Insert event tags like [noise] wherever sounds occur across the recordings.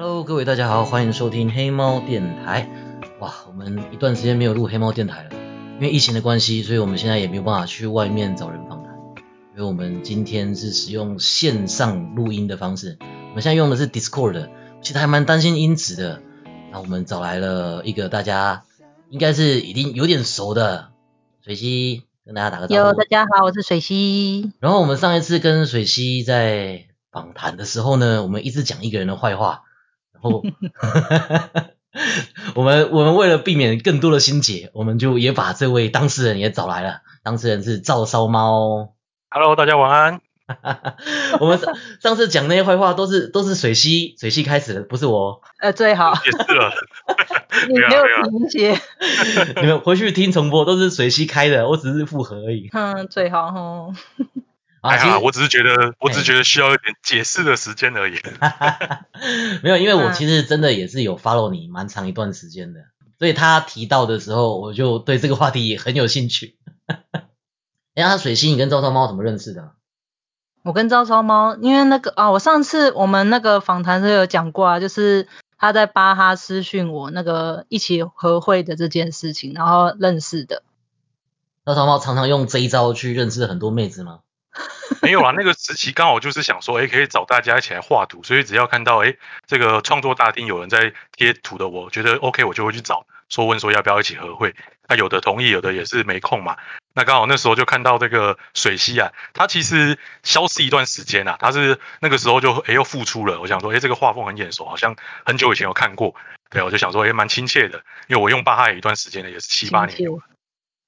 Hello，各位大家好，欢迎收听黑猫电台。哇，我们一段时间没有录黑猫电台了，因为疫情的关系，所以我们现在也没有办法去外面找人访谈。因为我们今天是使用线上录音的方式，我们现在用的是 Discord，其实还蛮担心音质的。那我们找来了一个大家应该是已经有点熟的水溪，跟大家打个招哟，呼大。家好，我是水溪。然后我们上一次跟水溪在访谈的时候呢，我们一直讲一个人的坏话，然后 [laughs] 我们我们为了避免更多的心结，我们就也把这位当事人也找来了。当事人是照烧猫。Hello，大家晚安。[laughs] 我们上上次讲那些坏话都是都是水溪水溪开始的，不是我。呃，最好也是了，[laughs] 你没有没有没有停歇。你们回去听重播都是水溪开的，我只是附和而已。嗯，最好哦。啊，还好，其实我只是觉得，我只是觉得需要一点解释的时间而已。[laughs] 没有，因为我嗯其实真的也是有 follow 你蛮长一段时间的，所以他提到的时候，我就对这个话题也很有兴趣。[laughs] 哎，他水星，你跟招招猫怎么认识的？我跟招招猫，因为那个啊，我上次我们那个访谈是有讲过啊，就是他在巴哈私讯我那个一起合会的这件事情，然后认识的。招招猫常常用这一招去认识很多妹子吗？[laughs] 没有啦，那个时期刚好就是想说，哎，可以找大家一起来画图，所以只要看到哎这个创作大厅有人在贴图的，我觉得 OK，我就会去找，说问说要不要一起合会。那有的同意，有的也是没空嘛。那刚好那时候就看到这个水溪啊，他其实消失一段时间啊，他是那个时候就哎又复出了。我想说，哎这个画风很眼熟，好像很久以前有看过。对，我就想说，哎蛮亲切的，因为我用巴哈也一段时间了，也是七八年了。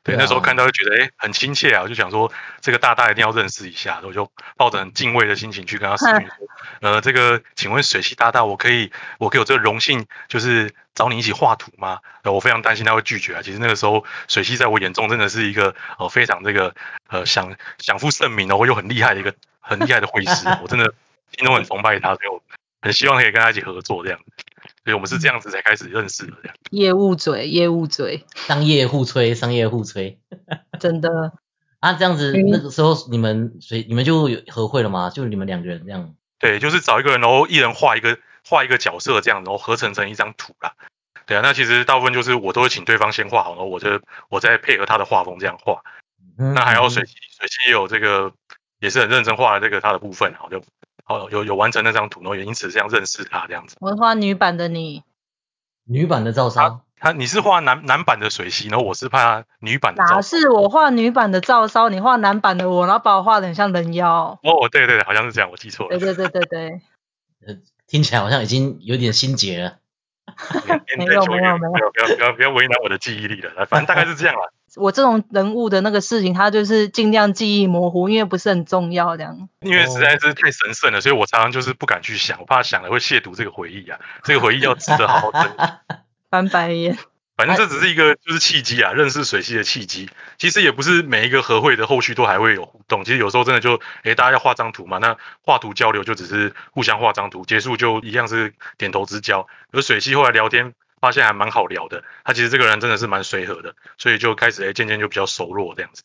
对，那时候看到就觉得哎、诶很亲切啊，我就想说这个大大一定要认识一下，我就抱着很敬畏的心情去跟他私讯说，[laughs] 呃，这个请问水系大大，我可以我可以有这个荣幸，就是找你一起画图吗？呃，我非常担心他会拒绝啊。其实那个时候水系在我眼中真的是一个呃非常这个呃享享负盛名然后，又很厉害的一个很厉害的绘师，我真的心中很崇拜他，所以我很希望可以跟他一起合作这样。所以我们是这样子才开始认识的这样。业务嘴，业务嘴，商业互吹，商业互吹。[laughs] 真的。啊，这样子，嗯那个时候你们水你们就有合会了吗？就你们两个人这样？对，就是找一个人，然后一人画一个画一个角色这样，然后合成成一张图啦。对啊，那其实大部分就是我都会请对方先画好，然后我就我再配合他的画风这样画。嗯那还有水溪，水溪也有这个也是很认真画了这个他的部分，然后就好有有完成那张图，然后也因此这样认识他这样子。我画女版的你，女版的赵烧，他你是画男男版的水西，然后我是画女版的照哪。是我画女版的照烧，你画男版的我，然后把我画的很像人妖。哦，对对对，好像是这样，我记错了对。对对对对，[laughs] 听起来好像已经有点心结了。[laughs] 年没有没有没有不要不要不要为难我的记忆力了，反正大概是这样啦。我这种人物的那个事情，他就是尽量记忆模糊，因为不是很重要这样。因为实在是太神圣了，所以我常常就是不敢去想，我怕想了会亵渎这个回忆啊。这个回忆要值得好好珍惜。[laughs] 翻白眼。[laughs] 反正这只是一个就是契机啊，认识水系的契机。其实也不是每一个和会的后续都还会有互动，其实有时候真的就，诶，大家要画张图嘛，那画图交流就只是互相画张图，结束就一样是点头之交。而水系后来聊天发现还蛮好聊的，他其实这个人真的是蛮随和的，所以就开始哎渐渐就比较熟络这样子。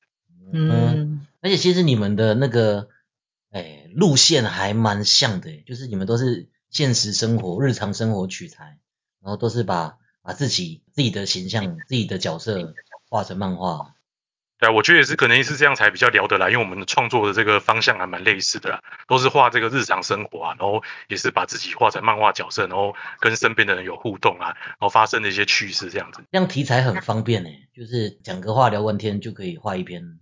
嗯，而且其实你们的那个，哎，路线还蛮像的，就是你们都是现实生活、日常生活取材，然后都是把把自己自己的形象、自己的角色画成漫画。对啊，我觉得也是，可能也是这样才比较聊得来，因为我们的创作的这个方向还蛮类似的啦，都是画这个日常生活啊，然后也是把自己画成漫画角色，然后跟身边的人有互动啊，然后发生的一些趣事这样子。这样题材很方便呢，就是讲个话聊完天就可以画一篇。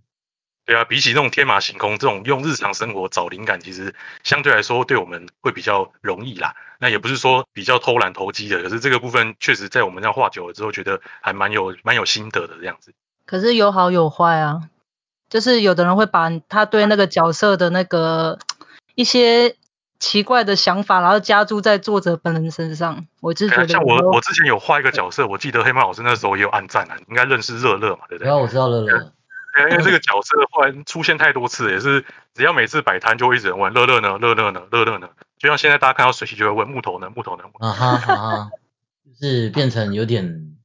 对啊，比起那种天马行空这种用日常生活找灵感，其实相对来说对我们会比较容易啦。那也不是说比较偷懒投机的，可是这个部分确实在我们这样画久了之后，觉得还蛮有蛮有心得的这样子。可是有好有坏啊，就是有的人会把他对那个角色的那个一些奇怪的想法，然后加注在作者本人身上。我是觉得有时候我我之前有画一个角色，我记得黑猫老师那时候也有暗赞啊，应该认识热乐嘛，对不对？然后我知道乐乐，[laughs] 因为这个角色后来出现太多次，也是只要每次摆摊就会一直有人问乐乐呢，乐乐呢，乐乐呢。就像现在大家看到水系就会问木头呢，木头呢，木头呢啊哈啊哈，就是变成有点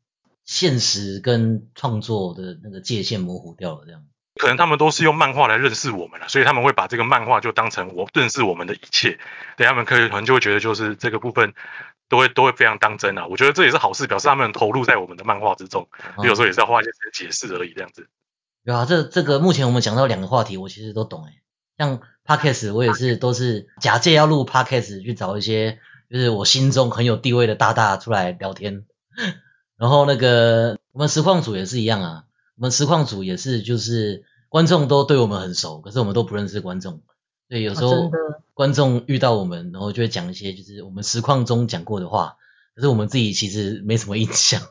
现实跟创作的那个界限模糊掉了这样。可能他们都是用漫画来认识我们了，所以他们会把这个漫画就当成我认识我们的一切，对他们可以可能就会觉得就是这个部分都会都会非常当真啊。我觉得这也是好事，表示他们投入在我们的漫画之中，有时候也是要花一些时间解释而已，这样子。对啊，这这个目前我们讲到两个话题，我其实都懂诶。像 podcast 我也是都是假借要录 podcast 去找一些就是我心中很有地位的大大出来聊天，然后那个我们实况组也是一样啊，我们实况组也是就是观众都对我们很熟，可是我们都不认识观众，所以有时候观众遇到我们，然后就会讲一些就是我们实况中讲过的话，可是我们自己其实没什么印象。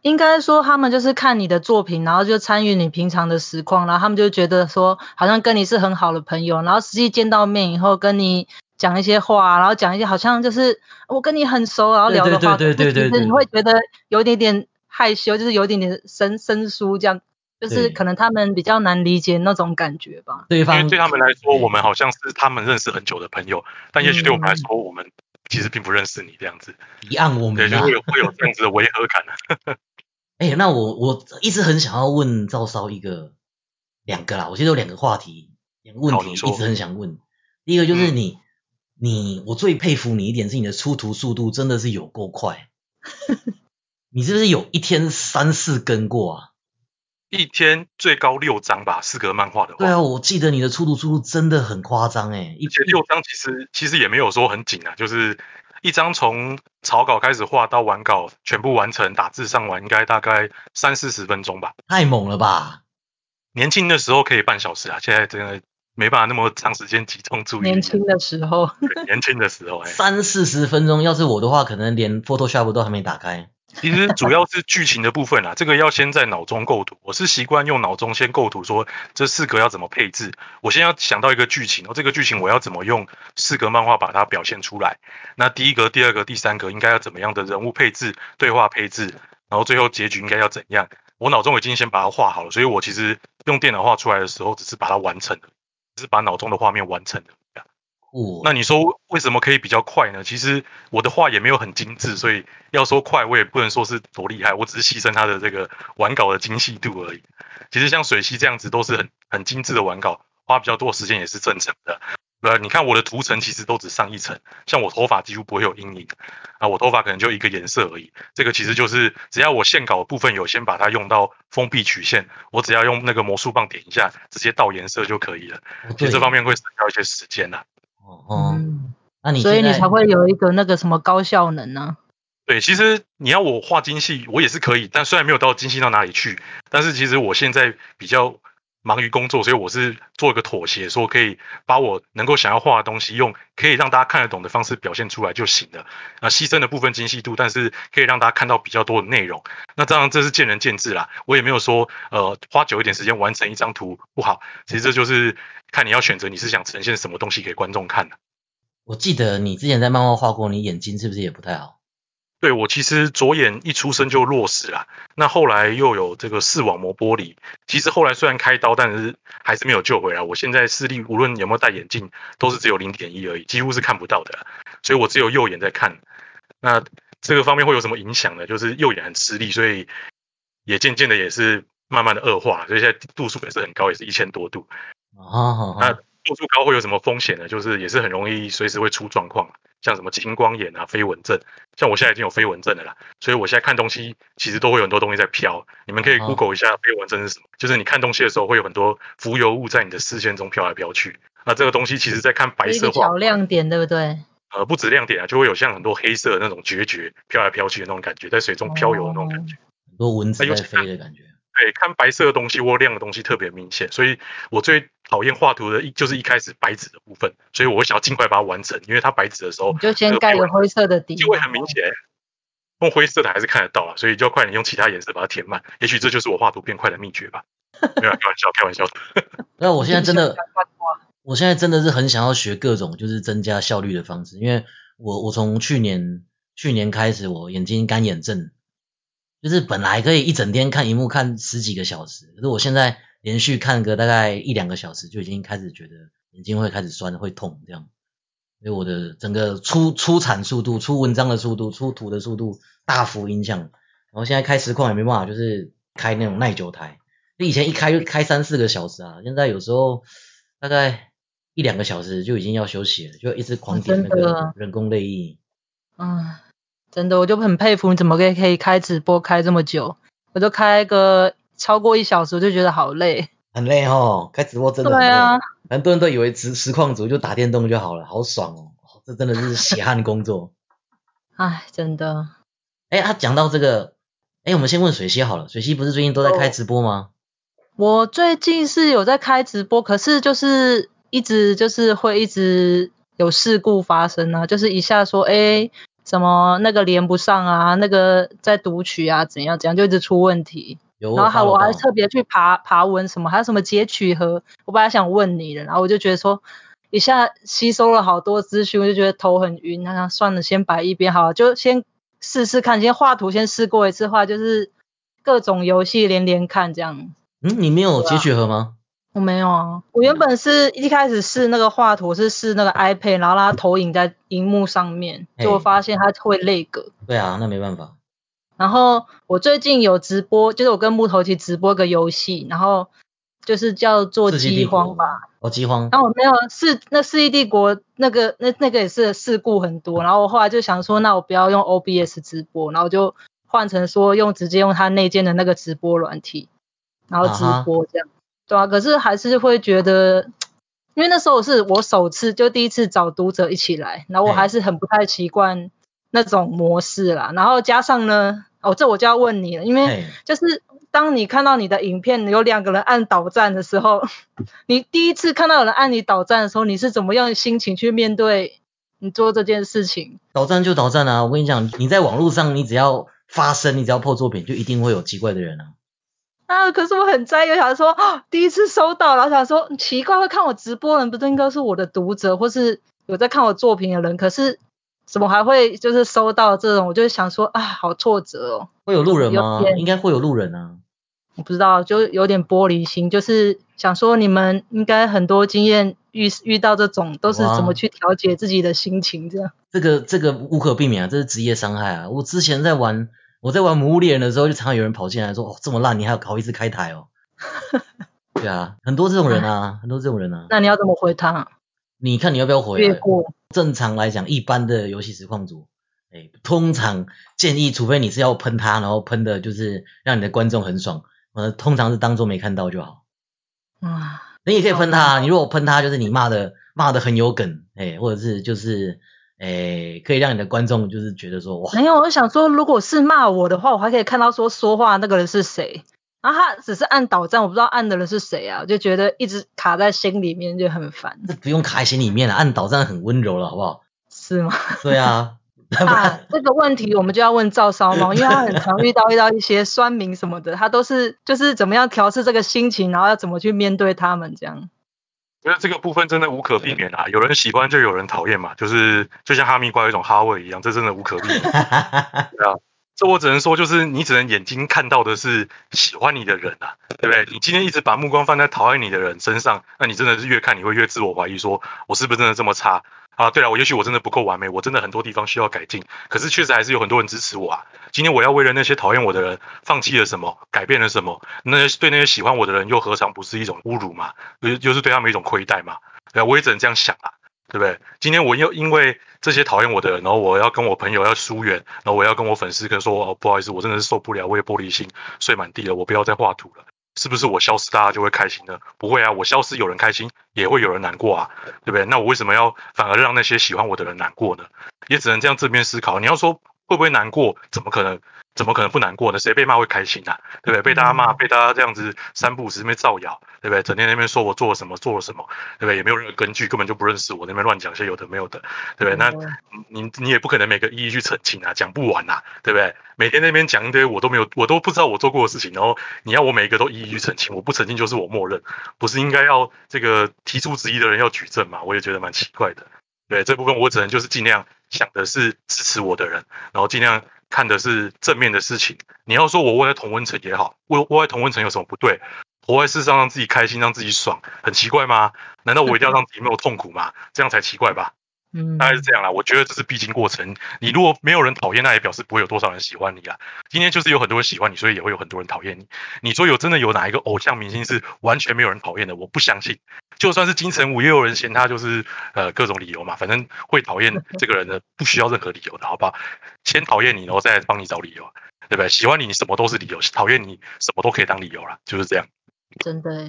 应该说，他们就是看你的作品，然后就参与你平常的实况，然后他们就觉得说，好像跟你是很好的朋友，然后实际见到面以后，跟你讲一些话，然后讲一些好像就是我跟你很熟，然后聊的话，对对对对，你会觉得有点点害羞，就是有一点点生生疏，这样，就是可能他们比较难理解那种感觉吧。对方对他们来说，我们好像是他们认识很久的朋友，但也许对我们来说，我们其实并不认识你这样子，一样我们对，就会有会有这样子的违和感 [laughs] 哎，那我我一直很想要问赵少一个两个啦，我记得有两个话题，两个问题一直很想问。第一个就是你你我最佩服你一点是你的出图速度真的是有够快，[laughs] 你是不是有一天三四更过啊？一天最高六张吧，四格漫画的话。对啊，我记得你的出图速度真的很夸张哎，一天六张其实其实也没有说很紧啊，就是。一张从草稿开始画到完稿，全部完成打字上完，应该大概三四十分钟吧。太猛了吧！年轻的时候可以半小时啊，现在真的没办法那么长时间集中注意。年轻的时候，年轻的时候，三四十分钟，要是我的话，可能连 Photoshop 都还没打开。其实主要是剧情的部分啦，这个要先在脑中构图。我是习惯用脑中先构图，说这四格要怎么配置。我先要想到一个剧情，然后这个剧情我要怎么用四格漫画把它表现出来。那第一格、第二格、第三格应该要怎么样的人物配置、对话配置，然后最后结局应该要怎样？我脑中已经先把它画好了，所以我其实用电脑画出来的时候，只是把它完成了，只是把脑中的画面完成了。那你说为什么可以比较快呢？其实我的画也没有很精致，所以要说快，我也不能说是多厉害，我只是牺牲它的这个完稿的精细度而已。其实像水系这样子都是很很精致的完稿，花比较多时间也是正常的。呃，你看我的图层其实都只上一层，像我头发几乎不会有阴影啊，我头发可能就一个颜色而已。这个其实就是只要我线稿部分有先把它用到封闭曲线，我只要用那个魔术棒点一下，直接倒颜色就可以了。其实这方面会省掉一些时间呐。哦，那你所以你才会有一个那个什么高效能呢？对，其实你要我画精细，我也是可以，但虽然没有到精细到哪里去，但是其实我现在比较忙于工作，所以我是做一个妥协，说可以把我能够想要画的东西，用可以让大家看得懂的方式表现出来就行了。啊，牺牲的部分精细度，但是可以让大家看到比较多的内容。那当然这是见仁见智啦，我也没有说呃花久一点时间完成一张图不好，其实这就是。看你要选择，你是想呈现什么东西给观众看的？我记得你之前在漫画画过，你眼睛是不是也不太好？对我其实左眼一出生就弱视了，那后来又有这个视网膜剥离，其实后来虽然开刀，但是还是没有救回来。我现在视力无论有没有戴眼镜，都是只有零点一而已，几乎是看不到的，所以我只有右眼在看。那这个方面会有什么影响呢？就是右眼很吃力，所以也渐渐的也是慢慢的恶化，所以现在度数也是很高，也是一千多度。哦，那度数高会有什么风险呢？就是也是很容易随时会出状况，像什么青光眼啊、飞蚊症。像我现在已经有飞蚊症的啦，所以我现在看东西其实都会有很多东西在飘。你们可以 Google 一下飞蚊症是什么，就是你看东西的时候会有很多浮游物在你的视线中飘来飘去。那这个东西其实在看白色画，小亮点对不对？呃，不止亮点啊，就会有像很多黑色那种决绝飘来飘去的那种感觉，在水中飘游的那种感觉，很多蚊子在飞的感觉。对，看白色的东西或亮的东西特别明显，所以我最讨厌画图的，一就是一开始白纸的部分，所以我想要尽快把它完成，因为它白纸的时候，就先盖个灰色的底，就会很明显。用灰色的还是看得到啊，所以就要快点用其他颜色把它填满。也许这就是我画图变快的秘诀吧。没有开玩笑，开玩笑。[laughs] 那我现在真的，我现在真的是很想要学各种就是增加效率的方式，因为我我从去年去年开始，我眼睛干眼症。就是本来可以一整天看荧幕看十几个小时，可是我现在连续看个大概一两个小时，就已经开始觉得眼睛会开始酸、会痛这样。所以我的整个出出产速度、出文章的速度、出图的速度大幅影响。然后现在开实况也没办法，就是开那种耐久台，以前一开就开三四个小时啊，现在有时候大概一两个小时就已经要休息了，就一直狂点那个人工泪液。嗯，真的，我就很佩服你怎么可以可以开直播开这么久，我就开个超过一小时，我就觉得好累。很累哦，开直播真的很累。对啊，很多人都以为实实况组就打电动就好了，好爽哦，这真的是血汗工作。唉，真的。哎，他讲到这个，哎，我们先问水溪好了，水溪不是最近都在开直播吗？我最近是有在开直播，可是就是一直就是会一直有事故发生啊，就是一下说哎什么那个连不上啊，那个在读取啊怎样怎样，就一直出问题。有，然后还我我还特别去爬爬文什么，还有什么截取和我本来想问你的，然后我就觉得说一下吸收了好多资讯，我就觉得头很晕，那那算了，先摆一边好了，就先试试看，先画图先试过一次画，就是各种游戏连连看这样。嗯，你没有截取盒吗？我没有啊，我原本是一开始试那个画图是试那个 iPad，然后让它投影在荧幕上面，嘿结果发现它会累格。对啊，那没办法。然后我最近有直播，就是我跟木头一起直播个游戏，然后就是叫做饥荒吧。哦，饥荒。然后我没有是那世纪帝国那个那那个也是事故很多，然后我后来就想说，那我不要用 OBS 直播，然后我就换成说用直接用它内建的那个直播软体，然后直播这样，对啊，可是还是会觉得，因为那时候是我首次就第一次找读者一起来，然后我嘿还是很不太习惯那种模式啦，然后加上呢，哦，这我就要问你了，因为，就是当你看到你的影片有两个人按倒赞的时候，[laughs] 你第一次看到有人按你倒赞的时候，你是怎么样心情去面对你做这件事情？倒站就倒站啊！我跟你讲，你在网络上，你只要发声，你只要破作品，就一定会有奇怪的人啊。啊，可是我很在意，我想说、啊 [gasps] 第一次收到，然后想说嗯奇怪，会看我直播的人不都应该是我的读者，或是有在看我作品的人，可是怎么还会就是收到这种？我就想说啊，好挫折哦。会有路人吗？应该会有路人啊。我不知道，就有点玻璃心，就是想说你们应该很多经验遇遇到这种都是怎么去调节自己的心情这样。这个这个无可避免啊，这是职业伤害啊。我之前在玩我在玩《魔物猎人》的时候，就常常有人跑进来说：“哦，这么烂，你还好意思开台哦？” [laughs] 对啊，很多这种人啊，很多这种人啊。那你要怎么回他？你看你要不要回来？越过。正常来讲，一般的游戏实况组，哎，通常建议，除非你是要喷他，然后喷的就是让你的观众很爽，呃，通常是当做没看到就好。啊，你也可以喷他啊，你如果喷他，就是你骂的骂的很有梗，哎，或者是就是，哎，可以让你的观众就是觉得说，哇，没有，我想说，如果是骂我的话，我还可以看到说说话那个人是谁。然后他只是按导站，我不知道按的人是谁啊，我就觉得一直卡在心里面，就很烦，这不用卡在心里面了，按导站很温柔了，好不好？是吗？[laughs] 对啊，[laughs] 不啊，这个问题我们就要问赵烧猫，因为他很常遇到 [laughs] 遇到一些酸民什么的，他都是就是怎么样调试这个心情，然后要怎么去面对他们这样。觉得这个部分真的无可避免啊，有人喜欢就有人讨厌嘛，就是就像哈密瓜有一种哈味一样，这真的无可避免。[laughs] 这我只能说，就是你只能眼睛看到的是喜欢你的人啊，对不对？你今天一直把目光放在讨厌你的人身上，那你真的是越看你会越自我怀疑，说我是不是真的这么差啊？对了，我也许我真的不够完美，我真的很多地方需要改进，可是确实还是有很多人支持我啊。今天我要为了那些讨厌我的人放弃了什么，改变了什么，那些对那些喜欢我的人又何尝不是一种侮辱嘛？又又是对他们一种亏待嘛？对，我也只能这样想啊。对不对？今天我又因为这些讨厌我的人，然后我要跟我朋友要疏远，然后我要跟我粉丝跟说，哦，不好意思，我真的是受不了，我也玻璃心睡满地了，我不要再画图了。是不是我消失大家就会开心呢？不会啊，我消失有人开心，也会有人难过啊，对不对？那我为什么要反而让那些喜欢我的人难过呢？也只能这样正面思考。你要说会不会难过？怎么可能？怎么可能不难过呢？谁被骂会开心啊？对不对？被大家骂，被大家这样子三不五时那边造谣，对不对？整天在那边说我做了什么，做了什么，对不对？也没有任何根据，根本就不认识我，那边乱讲些有的没有的，对不对？那你你也不可能每个一一去澄清啊，讲不完啊、对不对？每天那边讲一堆我都没有，我都不知道我做过的事情，然后你要我每一个都一一去澄清，我不澄清就是我默认，不是应该要这个提出质疑的人要举证嘛？我也觉得蛮奇怪的。对这部分，我只能就是尽量想的是支持我的人，然后尽量看的是正面的事情。你要说我窝在同温层也好，窝窝在同温层有什么不对？活在世上让自己开心，让自己爽，很奇怪吗？难道我一定要让自己没有痛苦吗？这样才奇怪吧？嗯，大概是这样啦。我觉得这是必经过程。你如果没有人讨厌，那也表示不会有多少人喜欢你啊。今天就是有很多人喜欢你，所以也会有很多人讨厌你。你说有真的有哪一个偶像明星是完全没有人讨厌的？我不相信。就算是金城武，也有人嫌他就是呃各种理由嘛。反正会讨厌这个人的，不需要任何理由的，好不好？先讨厌你，然后再帮你找理由，对不对？喜欢你，你什么都是理由；讨厌你，什么都可以当理由啦，就是这样。真的，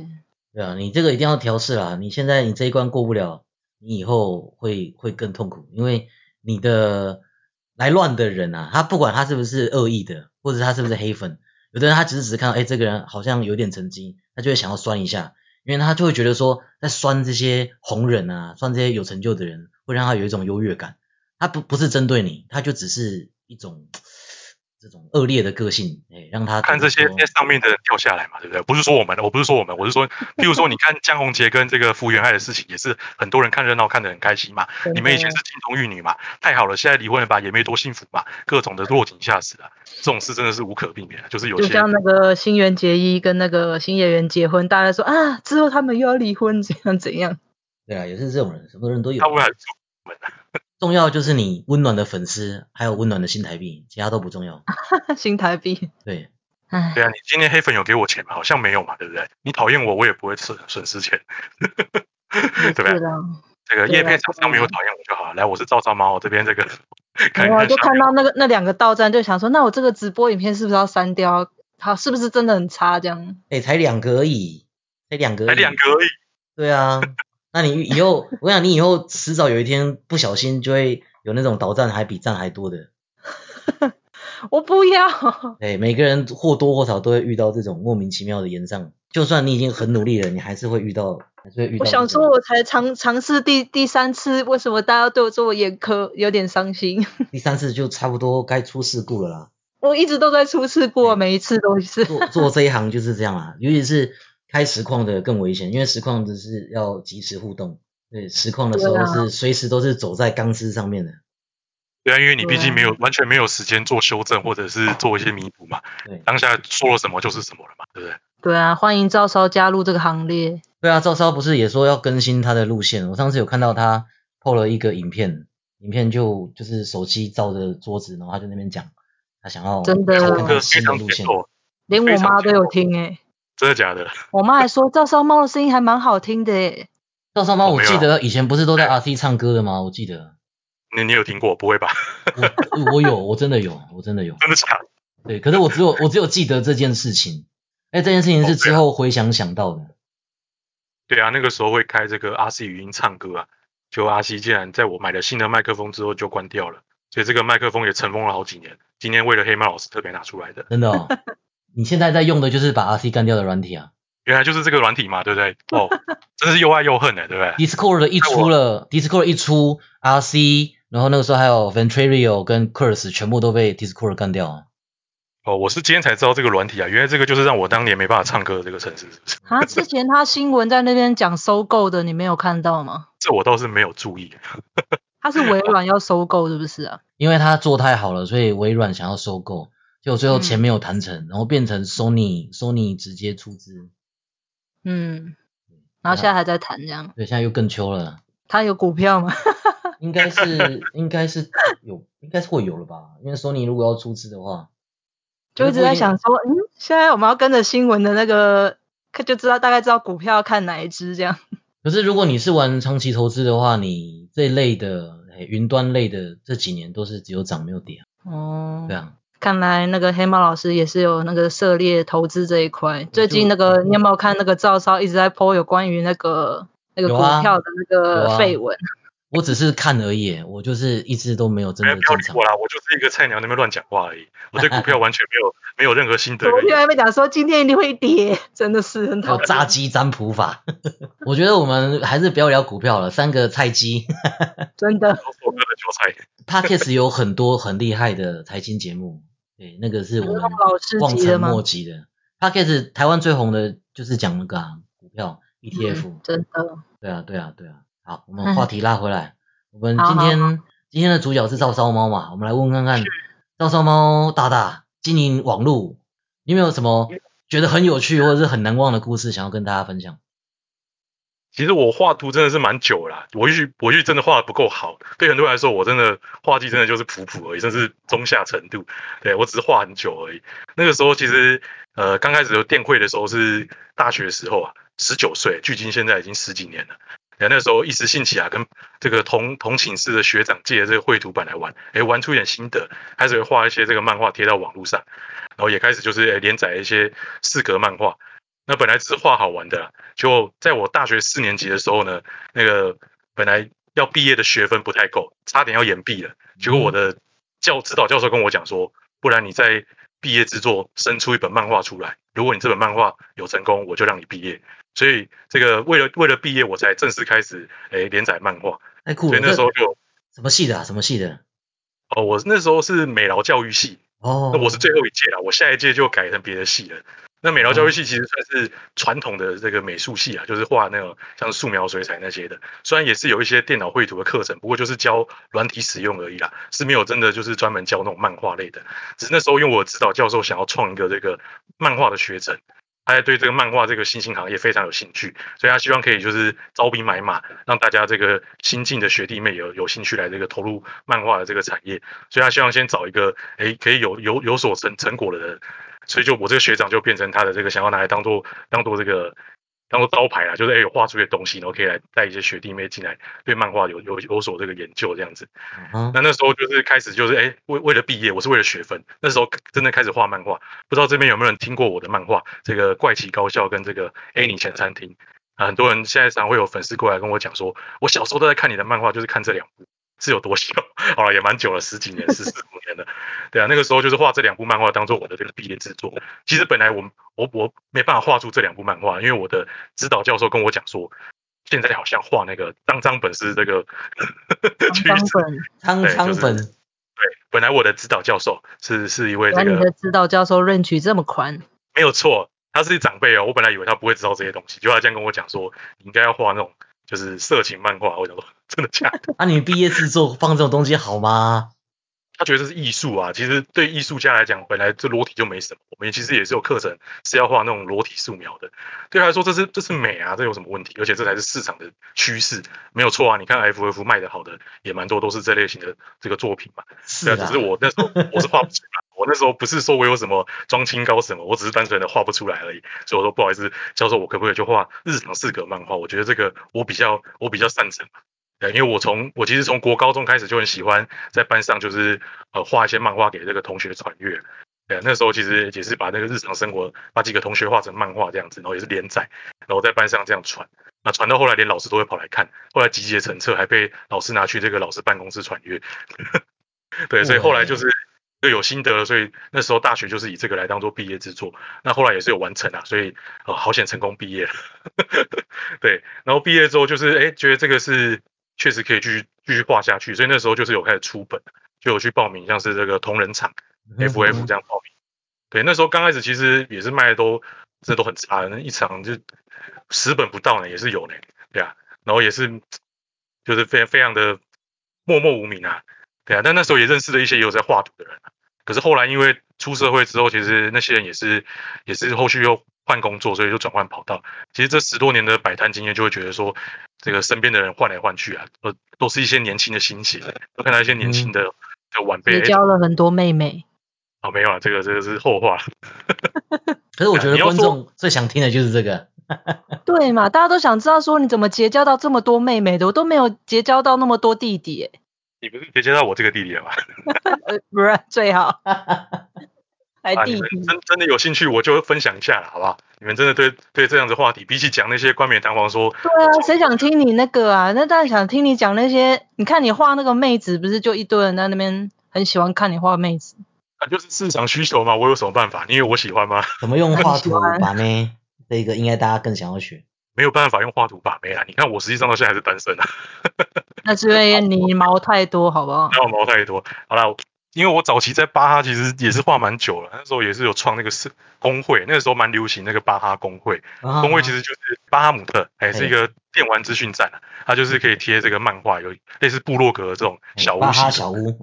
对啊，你这个一定要调试啦。你现在你这一关过不了，你以后会会更痛苦，因为你的来乱的人啊，他不管他是不是恶意的，或者他是不是黑粉，有的人他只是只是看到，哎，这个人好像有点成绩，他就会想要酸一下，因为他就会觉得说，在酸这些红人啊，酸这些有成就的人，会让他有一种优越感。他不不是针对你，他就只是一种这种恶劣的个性，哎，让他看这些上面的人掉下来嘛，对不对？不是说我们，我不是说我们，我是说，[laughs] 譬如说，你看江宏杰跟这个福原爱的事情，也是很多人看热闹看得很开心嘛。你们以前是金童玉女嘛，太好了，现在离婚了吧，也没多幸福嘛，各种的落井下石啊，这种事真的是无可避免的，就是有些就像那个新垣结衣跟那个新演员结婚，大家说啊，之后他们又要离婚，怎样怎样。对啊，也是这种人，什么人都有大。部分还是我们重要就是你温暖的粉丝，还有温暖的新台币，其他都不重要。[laughs] 新台币，对，唉，对啊，你今天黑粉有给我钱吗？好像没有嘛，对不对？你讨厌我，我也不会损损失钱，[laughs] 对不对。这个叶片厂商没有讨厌我就好了。来，我是赵少猫，我这边这个 [laughs] 看然后就看到那个那两个到站，就想说，那我这个直播影片是不是要删掉？好，是不是真的很差？这样，哎、才两个而已，才两个而已，才两个而已。对啊，那你以后，我想你以后迟早有一天不小心就会有那种倒站还比站还多的。[laughs] 我不要。[laughs] 哎，每个人或多或少都会遇到这种莫名其妙的延上，就算你已经很努力了，你还是会遇到，还是会遇到。我想说，我才尝尝试第第三次，为什么大家对我这么严苛？有点伤心。[laughs] 第三次就差不多该出事故了啦。我一直都在出事过，嗯每一次都是。做做这一行就是这样啦，尤其是开实况的更危险，因为实况只是要及时互动，对，实况的时候是随时都是走在钢丝上面的。对啊，因为你毕竟没有对完全没有时间做修正或者是做一些弥补嘛，对，当下说了什么就是什么了嘛，对不对？对啊，欢迎赵烧加入这个行列。对啊，赵烧不是也说要更新他的路线？我上次有看到他 PO 了一个影片，影片就就是手机照着桌子，然后他就那边讲，他想要真的新的常路线。连我妈都有听诶、真的假的？我妈还说赵烧猫的声音还蛮好听的诶、赵烧猫，我记得以前不是都在 RC 唱歌的吗？我记得你你有听过？不会吧？我我有，我真的有，我真的有。真的假的？对，可是我只有我只有记得这件事情，哎，这件事情是之后回想想到的。对啊，那个时候会开这个 RC 语音唱歌啊，就 RC 竟然在我买了新的麦克风之后就关掉了，所以这个麦克风也尘封了好几年。今天为了黑猫老师特别拿出来的，真的哦，你现在在用的就是把 RC 干掉的软体啊。原来就是这个软体嘛，对不对？[laughs] 哦，真是又爱又恨的，对不对？Discord 一出了，Discord 一出，RC，然后那个时候还有 Ventrilo 跟 Curse 全部都被 Discord 干掉啊。哦，我是今天才知道这个软体啊，原来这个就是让我当年没办法唱歌的这个城市，是不是？啊，之前他新闻在那边讲收购的，你没有看到吗？这我倒是没有注意。他是微软要收购，是不是啊？[laughs] 因为他做太好了，所以微软想要收购，结果最后钱没有谈成，然后变成 Sony Sony 直接出资，嗯，然后现在还在谈这样。对，现在又更秋了。他有股票吗？[laughs] 应该是应该是有，应该是会有了吧？因为 Sony 如果要出资的话，就一直在想说，嗯，现在我们要跟着新闻的那个，看就知道大概知道股票要看哪一只这样。[laughs] 可是如果你是玩长期投资的话，你这类的诶云端类的这几年都是只有涨没有跌啊，哦，对啊，看来那个黑猫老师也是有那个涉猎投资这一块。最近那嗯个你有没有看那个赵少一直在 po 有关于那个那个股票的那个啊绯闻？我只是看而已，我就是一直都没有真哎，的进场不要理我。啦，我就是一个菜鸟，那边乱讲话而已。我对股票完全没有 [laughs] 没有任何心得昨天。还没讲说今天一定会跌，真的是很讨厌。炸鸡占卜法，[laughs] 我觉得我们还是不要聊股票了，三个菜鸡。[laughs] 真的，都是我哥的韭菜。Podcast 有很多很厉害的财经节目，对，那个是我们老师望尘？莫及的。Podcast 台湾最红的就是讲那个、啊、股票 ETF，、嗯真的，对啊，对啊，对啊。好，我们话题拉回来，我们好今天今天的主角是赵烧猫嘛，我们来问看看赵烧猫大大经营网络，你有没有什么觉得很有趣或者是很难忘的故事想要跟大家分享？其实我画图真的是蛮久了，我也许我也许真的画的不够好，对很多人来说，我真的画技真的就是普普而已，甚至中下程度。对我只是画很久而已。那个时候其实呃刚开始有电绘的时候是大学时候啊，十九岁，距今现在已经十几年了。哎，那时候一时兴起啊，跟这个同同寝室的学长借这个绘图板来玩，哎，玩出一点心得，开始会画一些这个漫画贴到网络上，然后也开始就是连载一些四格漫画。那本来只是画好玩的，就在我大学四年级的时候呢，那个本来要毕业的学分不太够，差点要延毕了。结果我的教指导教授跟我讲说，不然你在毕业制作生出一本漫画出来，如果你这本漫画有成功，我就让你毕业。所以这个为了为了毕业，我才正式开始诶连载漫画。太酷了！所以那时候就什么系的啊？什么系的？哦，我那时候是美劳教育系。哦，那我是最后一届了，我下一届就改成别的系了。那美劳教育系其实算是传统的这个美术系啊，就是画那种像素描、水彩那些的。虽然也是有一些电脑绘图的课程，不过就是教软体使用而已啦，是没有真的就是专门教那种漫画类的。只是那时候因为我指导教授想要创一个这个漫画的学程，他也对这个漫画这个新兴行业非常有兴趣，所以他希望可以就是招兵买马，让大家这个新进的学弟妹有有兴趣来这个投入漫画的这个产业。所以他希望先找一个诶可以有有有所成成果的人。所以就我这个学长就变成他的这个想要拿来当做当做这个当做招牌啊，就是哎有画出一些东西，然后可以来带一些学弟妹进来对漫画有有有所这个研究这样子。那那时候就是开始就是哎为为了毕业，我是为了学分，那时候真的开始画漫画。不知道这边有没有人听过我的漫画？这个怪奇高校跟这个 A 你前餐厅啊，很多人现在常会有粉丝过来跟我讲说，我小时候都在看你的漫画，就是看这两部。是有多久？好了，也蛮久了，十几年，十四五年了。对啊，那个时候就是画这两部漫画当做我的这个毕业制作。其实本来我我我没办法画出这两部漫画，因为我的指导教授跟我讲说，现在好像画那个张张本是这个张 [laughs] 本，张张本。对，本来我的指导教授是是一位这个。你的指导教授认取这么宽？没有错，他是长辈哦。我本来以为他不会知道这些东西，就他这样跟我讲说，你应该要画那种。就是色情漫画，我想说真的假的？那 [laughs] 你毕业制作放这种东西好吗？他觉得这是艺术啊，其实对艺术家来讲，本来这裸体就没什么。我们其实也是有课程是要画那种裸体素描的，对他来说这是这是美啊，这有什么问题？而且这才是市场的趋势，没有错啊。你看 FF 卖的好的也蛮多，都是这类型的这个作品嘛。是啊，只是我那时候我是画不出来，我那时候不是说我有什么装清高什么，我只是单纯的画不出来而已。所以我说不好意思，教授我可不可以就画日常四格漫画？我觉得这个我比较我比较擅长。对，因为我从我其实从国高中开始就很喜欢在班上就是呃画一些漫画给这个同学传阅。对，那时候其实也是把那个日常生活把几个同学画成漫画这样子，然后也是连载，然后在班上这样传。那传到后来连老师都会跑来看，后来集结成册，还被老师拿去这个老师办公室传阅。[laughs] 对，所以后来就是就有心得，所以那时候大学就是以这个来当做毕业之作。那后来也是有完成啊，所以呃好险成功毕业了。[laughs] 对，然后毕业之后就是哎觉得这个是。确实可以继续继续画下去，所以那时候就是有开始出本，就有去报名，像是这个同仁场 FF 这样报名。对，那时候刚开始其实也是卖的都这都很差，那一场就十本不到呢，也是有呢，对啊，然后也是就是非常非常的默默无名啊，对啊，但那时候也认识了一些也有在画图的人，可是后来因为出社会之后，其实那些人也是也是后续又换工作，所以就转换跑道。其实这十多年的摆摊经验，就会觉得说。这个身边的人换来换去啊，都都是一些年轻的心血，都看到一些年轻的的晚辈，也交了很多妹妹。哦，没有啊，这个这个是后话。[laughs] 可是我觉得观众最想听的就是这个。[laughs] 对嘛，大家都想知道说你怎么结交到这么多妹妹的，我都没有结交到那么多弟弟。你不是结交到我这个弟弟了吗？[laughs] 不是最好。啊，你们真真的有兴趣，我就分享一下了，好不好？你们真的对对这样子话题，比起讲那些冠冕堂皇说，对啊，谁想听你那个啊？那当然想听你讲那些。你看你画那个妹子，不是就一堆人在那边很喜欢看你画妹子？啊，就是市场需求嘛，我有什么办法？因为我喜欢吗？怎么用画图把妹？这个应该大家更想要学。没有办法用画图把妹啊！你看我实际上到现在还是单身啊。[laughs] 那是因为你毛太多，好不好？那我毛太多，好了。因为我早期在巴哈其实也是画蛮久了，那时候也是有创那个是工会，那个时候蛮流行那个巴哈工会。工会其实就是巴哈姆特，哎，是一个电玩资讯站啊，它就是可以贴这个漫画，有类似部落格这种小屋系小屋。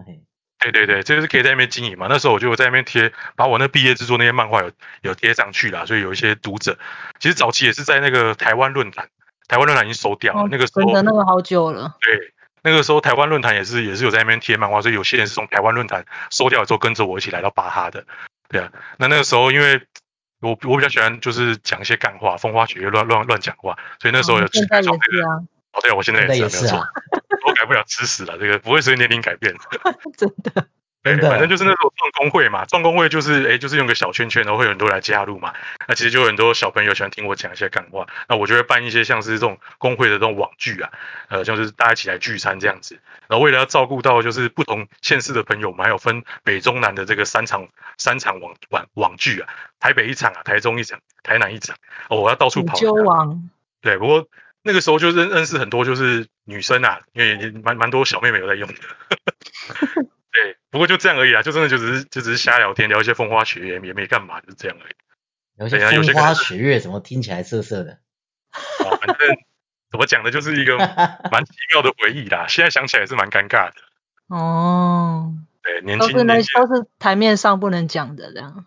对对对，这个是可以在那边经营嘛。那时候我就在那边贴，把我那毕业制作那些漫画有有贴上去啦，所以有一些读者。其实早期也是在那个台湾论坛，台湾论坛已经收掉了，哦那个时候真的那个好久了。对，那个时候台湾论坛也是也是有在那边贴漫画，所以有些人是从台湾论坛收掉之后跟着我一起来到巴哈的，对啊。那那个时候因为我我比较喜欢就是讲一些干话，风花雪月乱乱乱讲话，所以那时候有哦现在也从这个是啊，哦，对啊，我现在也也是啊，没有错我 [laughs] 改不了吃屎了，这个不会随年龄改变。[laughs] 真的。对，反正就是那时候创工会嘛，创工会就是哎，就是用个小圈圈，然后会有很多人来加入嘛。那其实就有很多小朋友喜欢听我讲一些干话，那我就会办一些像是这种工会的这种网剧啊，呃，就是大家一起来聚餐这样子。然后为了要照顾到就是不同县市的朋友，我们还有分北中南的这个三场三场网网网剧啊，台北一场啊，台中一场，台南一场。哦，我要到处跑。对，不过那个时候就认认识很多就是女生啊，因为也蛮蛮多小妹妹有在用的。对，不过就这样而已啊，就真的就只是就只是瞎聊天，聊一些风花雪月，也没干嘛，就是这样而已。有些风花雪月，怎么听起来涩涩的？哦，反正 [laughs] 怎么讲的，就是一个蛮奇妙的回忆啦。现在想起来也是蛮尴尬的。哦，对，年都是那轻年轻，都是台面上不能讲的这样。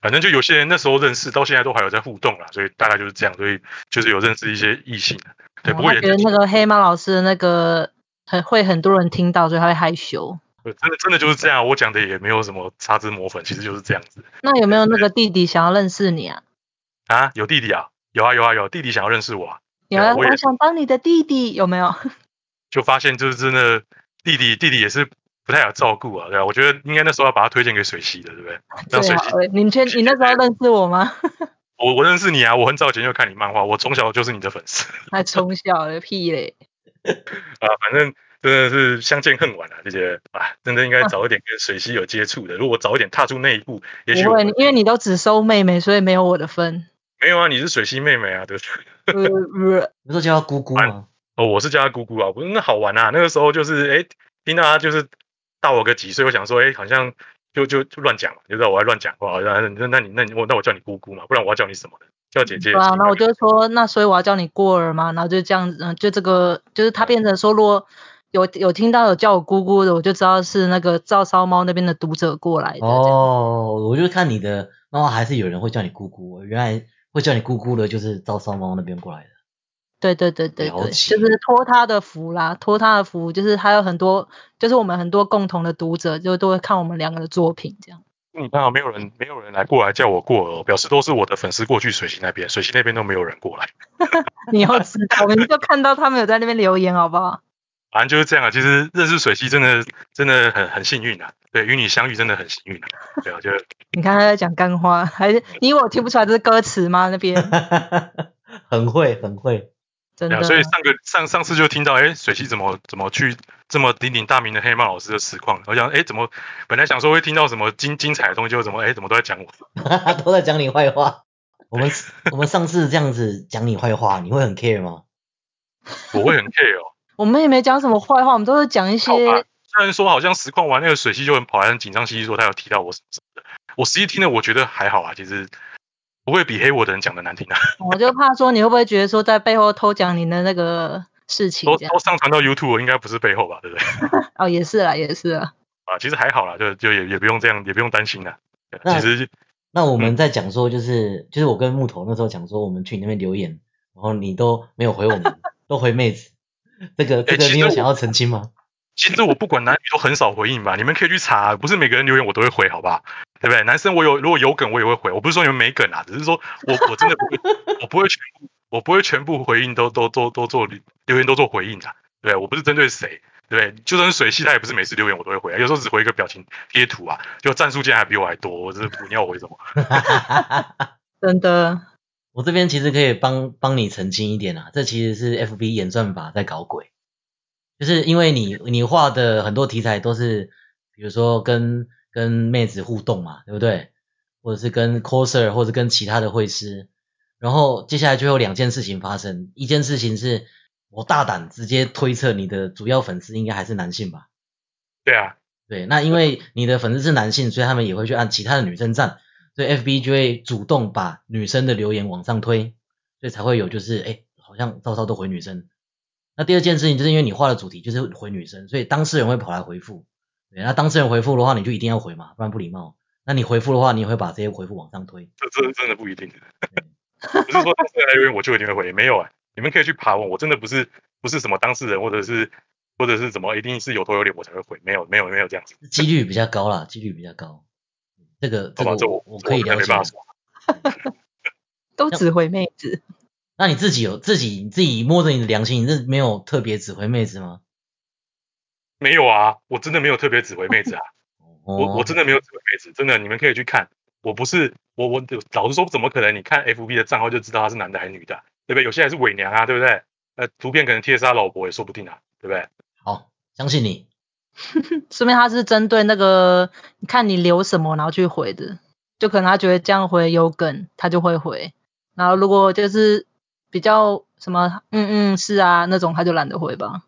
反正就有些人那时候认识，到现在都还有在互动啦，所以大概就是这样，所以就是有认识一些异性。对，哦不过也他觉得那个黑猫老师的那个很会很多人听到，所以他会害羞。真的真的就是这样。我讲的也没有什么擦脂抹粉，其实就是这样子那有没有那个弟弟想要认识你啊？啊。有弟弟啊，有啊有啊有，弟弟想要认识我啊，有啊，我想当你的弟弟，有没有？[laughs] 就发现就是真的弟弟弟弟也是不太好照顾啊，对啊，我觉得应该那时候要把他推荐给水西的，对不对？让水溪，最好了。你确你那时候认识我吗？[laughs] 我我认识你啊，我很早以前就看你漫画，我从小就是你的粉丝 [laughs] 还从小的屁嘞。啊，反正真的是相见恨晚啊，这些啊，真的应该早一点跟水溪有接触的。如果早一点踏出那一步，也许不会，因为你都只收妹妹，所以没有我的分。没有啊，你是水溪妹妹啊，对不对？不是叫她姑姑吗？哦，我是叫她姑姑啊，不是那好玩啊，那个时候就是哎，听到她就是大我个几岁，我想说哎，好像就就就乱讲嘛，就知道我在乱讲话，那那那你那你我那我叫你姑姑嘛，不然我要叫你什么的？叫姐姐啊，那我就说，那所以我要叫你过儿嘛，然后就这样子，嗯，就这个，就是她变成说，如果有有听到有叫我姑姑的，我就知道是那个照烧猫那边的读者过来的。哦，我就看你的漫画，还是有人会叫你姑姑。原来会叫你姑姑的，就是照烧猫那边过来的。对对对对对，就是托他的福啦，托他的福，就是还有很多，就是我们很多共同的读者，就都会看我们两个的作品这样。你看啊，没有人没有人来过来叫我过哦，表示都是我的粉丝过去水星那边，水星那边都没有人过来，[laughs] 你要知道，我们就看到他们有在那边留言，好不好？反正就是这样啊。其实认识水溪真的真的很很幸运啊，对，与你相遇真的很幸运啊。对啊，就 [laughs] 你看他在讲干花，还是你以为我听不出来这是歌词吗？那边 [laughs] 很会，很会。真的。所以上个上上次就听到，哎，水溪怎么怎么去这么鼎鼎大名的黑猫老师的实况，我想，哎，怎么本来想说会听到什么精精彩的东西，就怎么哎怎么都在讲我，[laughs] 都在讲你坏话。我们我们上次这样子讲你坏话，你会很 care 吗？我会很 care 哦。我们也没讲什么坏话，我们都是讲一些虽然说好像实况完那个水系就很跑来很紧张兮兮说他有提到我什么什么的，我实际听了我觉得还好啊，其实不会比黑我的人讲的难听啊，我就怕说你会不会觉得说在背后偷讲你的那个事情都都？上传到 YouTube 应该不是背后吧，对不对？[laughs] 哦，也是啦，也是啦。啊，其实还好啦，就就也也不用这样，也不用担心啦。其实那我们在讲说，就是就是我跟木头那时候讲说，我们去你那边留言，然后你都没有回我们，[laughs] 都回妹子。[laughs] 这个这个其实我你有想要澄清吗？[laughs] 其实我不管男女都很少回应吧，你们可以去查，不是每个人留言我都会回，好不好？对不对？男生我有如果有梗我也会回，我不是说你们没梗啊，只是说我我真的不会，我不会全部我不会全部回应都都都都做留言都做回应的，对我不是针对谁，对不对？就算是水系他也不是每次留言我都会回啊，有时候只回一个表情贴图啊，就战术竟然还比我还多，我真是不你要我回什么？[laughs] 真的，我这边其实可以帮帮你澄清一点啊，这其实是 FB 演算法在搞鬼，就是因为你你画的很多题材都是，比如说跟跟妹子互动嘛，对不对？或者是跟 coser 或者跟其他的会师，然后接下来就有两件事情发生，一件事情是我大胆直接推测你的主要粉丝应该还是男性吧？对啊，对，那因为你的粉丝是男性，所以他们也会去按其他的女生赞，所以 FB 就会主动把女生的留言往上推，所以才会有就是哎，好像稍稍都回女生。那第二件事情就是因为你画的主题就是回女生，所以当事人会跑来回复。对，那当事人回复的话，你就一定要回嘛，不然不礼貌。那你回复的话，你也会把这些回复往上推。这真真的不一定，[laughs] 不是说当事人来留言我就一定会回，没有啊，你们可以去爬文，我真的不是不是什么当事人或者是或者是怎么一定是有头有脸我才会回，没有没有没有这样子，几率比较高啦，几率比较高。这个这个我我可以了解。[laughs] 都指挥妹子。那你自己有自己你自己摸着你的良心，你是没有特别指挥妹子吗？没有啊，我真的没有特别指挥妹子啊，哦我我真的没有指挥妹子，真的你们可以去看，我不是我我老实说，怎么可能？你看 FB 的账号就知道他是男的还是女的啊，对不对？有些还是伪娘啊，对不对？呃，图片可能贴的是他老婆也说不定啊，对不对？好，相信你。[laughs] 说明他是针对那个看你留什么，然后去回的。就可能他觉得这样回有梗，他就会回。然后如果就是比较什么嗯嗯是啊那种，他就懒得回吧。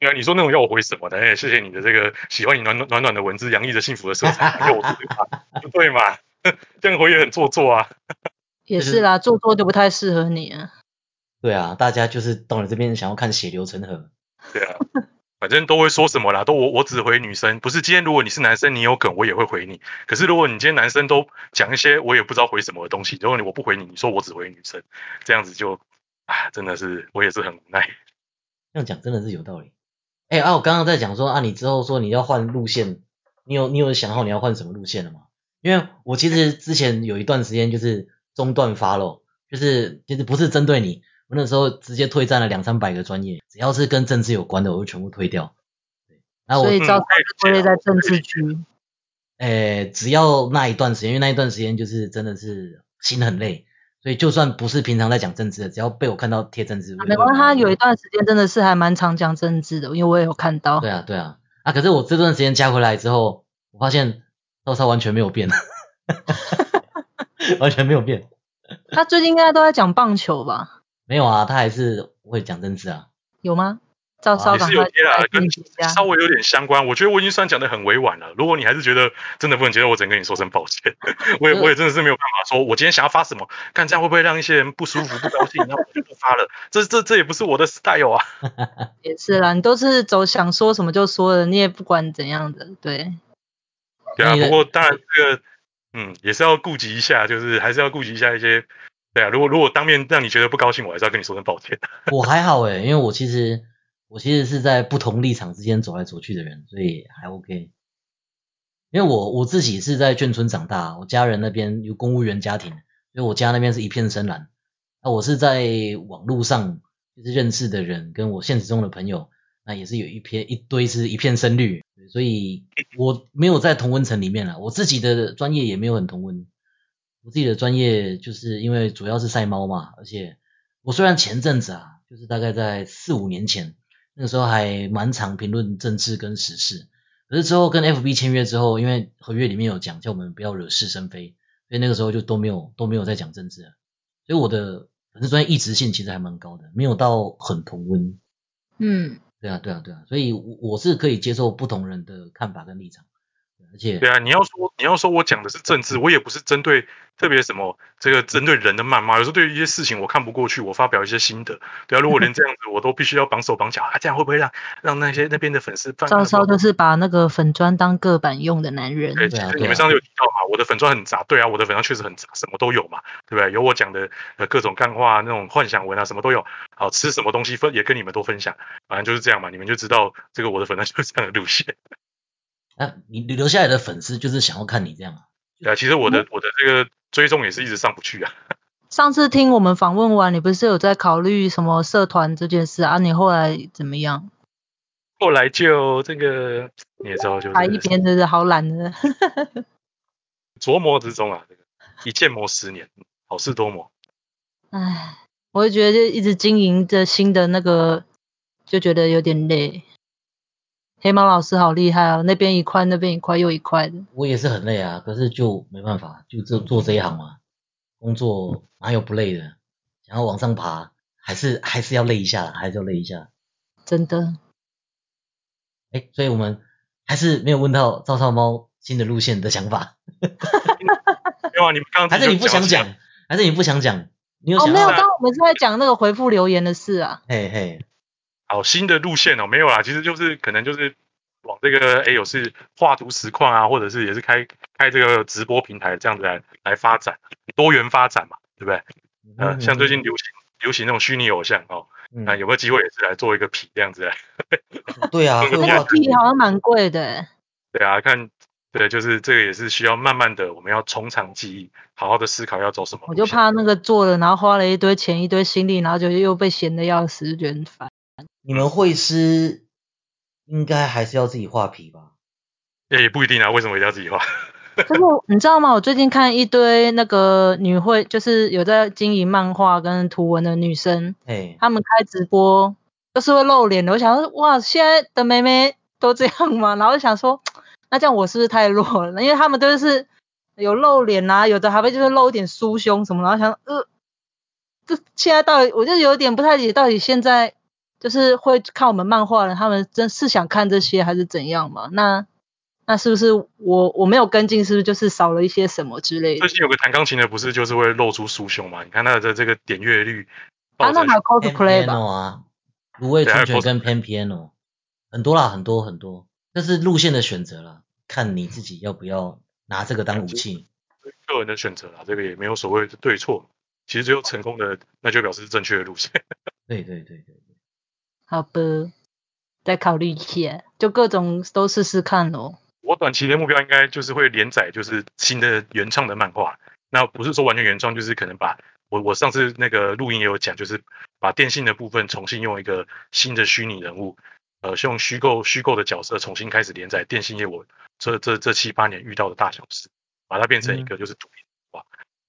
对啊，你说那种要我回什么的？哎，谢谢你的这个喜欢你暖暖暖暖的文字，洋溢着幸福的色彩，[laughs] 要我回嘛？不对嘛？[laughs] 这样回也很做作啊。也是啦，做作就不太适合你啊。对啊，大家就是到你这边想要看血流成河。对啊，反正都会说什么啦，都我我只回女生，不是今天如果你是男生，你有梗我也会回你。可是如果你今天男生都讲一些我也不知道回什么的东西，如果你我不回你，你说我只回女生，这样子就啊，真的是我也是很无奈。这样讲真的是有道理。哎、啊，我刚刚在讲说啊，你之后说你要换路线，你有你有想好你要换什么路线了吗？因为我其实之前有一段时间就是中断 follow，就是其实不是针对你，我那时候直接退战了两三百个专业，只要是跟政治有关的，我就全部退掉。对，然后我所以照嗯可以理解啊归类在政治区。诶，只要那一段时间，因为那一段时间就是真的是心很累，所以就算不是平常在讲政治的，只要被我看到贴政治，没关系，会把它他有一段时间真的是还蛮常讲政治的，因为我也有看到。对啊，对啊，啊，可是我这段时间加回来之后，我发现赵超完全没有变，[laughs] 完全没有变。他最近应该都在讲棒球吧？没有啊，他还是会讲政治啊。有吗？赵少赶快是有贴啦，跟。稍微有点相关。我觉得我已经算讲的很委婉了。如果你还是觉得真的不能接受，我只能跟你说声抱歉。[laughs] 我也我也真的是没有办法说，我今天想要发什么，看这样会不会让一些人不舒服、不高兴，[laughs] 那我就不发了。这这这也不是我的 style 啊。[laughs] 也是啦，你都是走想说什么就说的，你也不管怎样的，对。对啊，不过当然这个，嗯，也是要顾及一下，就是还是要顾及一下一些。对啊，如果如果当面让你觉得不高兴，我还是要跟你说声抱歉。[laughs] 我还好诶，因为我其实我其实是在不同立场之间走来走去的人，所以还 OK。因为我我自己是在眷村长大，我家人那边有公务员家庭，所以我家那边是一片深蓝。那我是在网络上就是认识的人，跟我现实中的朋友，那也是有一片一堆是一片深绿，所以我没有在同温层里面了。我自己的专业也没有很同温，我自己的专业就是因为主要是赛猫嘛，而且我虽然前阵子啊，就是大概在四五年前，那个时候还蛮常评论政治跟时事，可是之后跟 FB 签约之后，因为合约里面有讲叫我们不要惹是生非，所以那个时候就都没有都没有在讲政治了。所以我的粉丝专业一直性其实还蛮高的，没有到很同温。嗯，对啊，对啊，对啊，所以我我是可以接受不同人的看法跟立场，而且对啊，你要说你要说我讲的是政治，我也不是针对特别什么这个针对人的谩骂，有时候对于一些事情我看不过去，我发表一些心得。对啊，如果连这样子我都必须要绑手绑脚，啊，这样会不会让让那些那边的粉丝犯？赵少就是把那个粉砖当个板用的男人。对，你们上次有提到嘛，我的粉砖很杂，对啊，我的粉砖确实很杂，什么都有嘛，对不对？有我讲的呃各种干话、那种幻想文啊，什么都有。好吃什么东西分也跟你们都分享，反正就是这样嘛，你们就知道这个我的粉砖就是这样的路线。啊，你你留下来的粉丝就是想要看你这样啊。对啊，其实我的我的这个追踪也是一直上不去啊。[laughs] 上次听我们访问完，你不是有在考虑什么社团这件事啊？你后来怎么样？后来就这个你也知道，就还一边真的好懒的。[laughs] 琢磨之中啊，这个一建磨十年，好事多磨。唉，我就觉得就一直经营着新的那个，就觉得有点累。黑猫老师好厉害哦，那边一块，那边一块，又一块的。我也是很累啊，可是就没办法，就做做这一行嘛，工作哪有不累的？想要往上爬，还是还是要累一下啦，还是要累一下。真的，哎，所以我们还是没有问到赵少猫新的路线的想法，没有啊，你们刚刚还是你不想讲？还是你不想讲？你有哦，想没有，到？刚刚我们是在讲那个回复留言的事啊。嘿嘿，好新的路线哦，没有啦，其实就是可能就是往这个哎有是画图实况啊，或者是也是开开这个直播平台这样子来来发展，多元发展嘛，对不对？呃，嗯像最近流行流行那种虚拟偶像哦，嗯那有没有机会也是来做一个皮这样子来？[laughs] 对啊，这个那个皮好像蛮贵的欸，对啊，看，对，就是这个也是需要慢慢的，我们要从长计议，好好的思考要走什么。我就怕那个做了，然后花了一堆钱一堆心力，然后就又被闲的要死，就觉得很烦。你们绘师应该还是要自己画皮吧？也也不一定啊，为什么一定要自己画？就是 [laughs] 你知道吗？我最近看一堆那个女绘，就是有在经营漫画跟图文的女生，哎，她们开直播都是会露脸的。我想说，哇，现在的妹妹都这样吗？然后就想说，那这样我是不是太弱了？因为她们都是有露脸啊，有的还会就是露一点酥胸什么，然后想呃，这现在到底我就有点不太理解，到底现在就是会看我们漫画的，他们真是想看这些还是怎样嘛？那那是不是我我没有跟进，是不是就是少了一些什么之类的最？近有个弹钢琴的，不是就是会露出酥胸嘛？你看他的这个点阅率，啊，那还有 cosplay 吧啊，芦苇春泉跟 Pan Piano 很多啦，很多很多，这是路线的选择啦，看你自己要不要拿这个当武器。个人的选择啦，这个也没有所谓的对错。其实只有成功的，那就表示是正确的路线。对对对对对，好吧，再考虑一下，就各种都试试看咯。我短期的目标应该就是会连载，就是新的原创的漫画。那不是说完全原创，就是可能把我我上次那个录音也有讲，就是把电信的部分重新用一个新的虚拟人物，呃，用虚构虚构的角色重新开始连载电信业我这这这七八年遇到的大小事，把它变成一个就是独立化。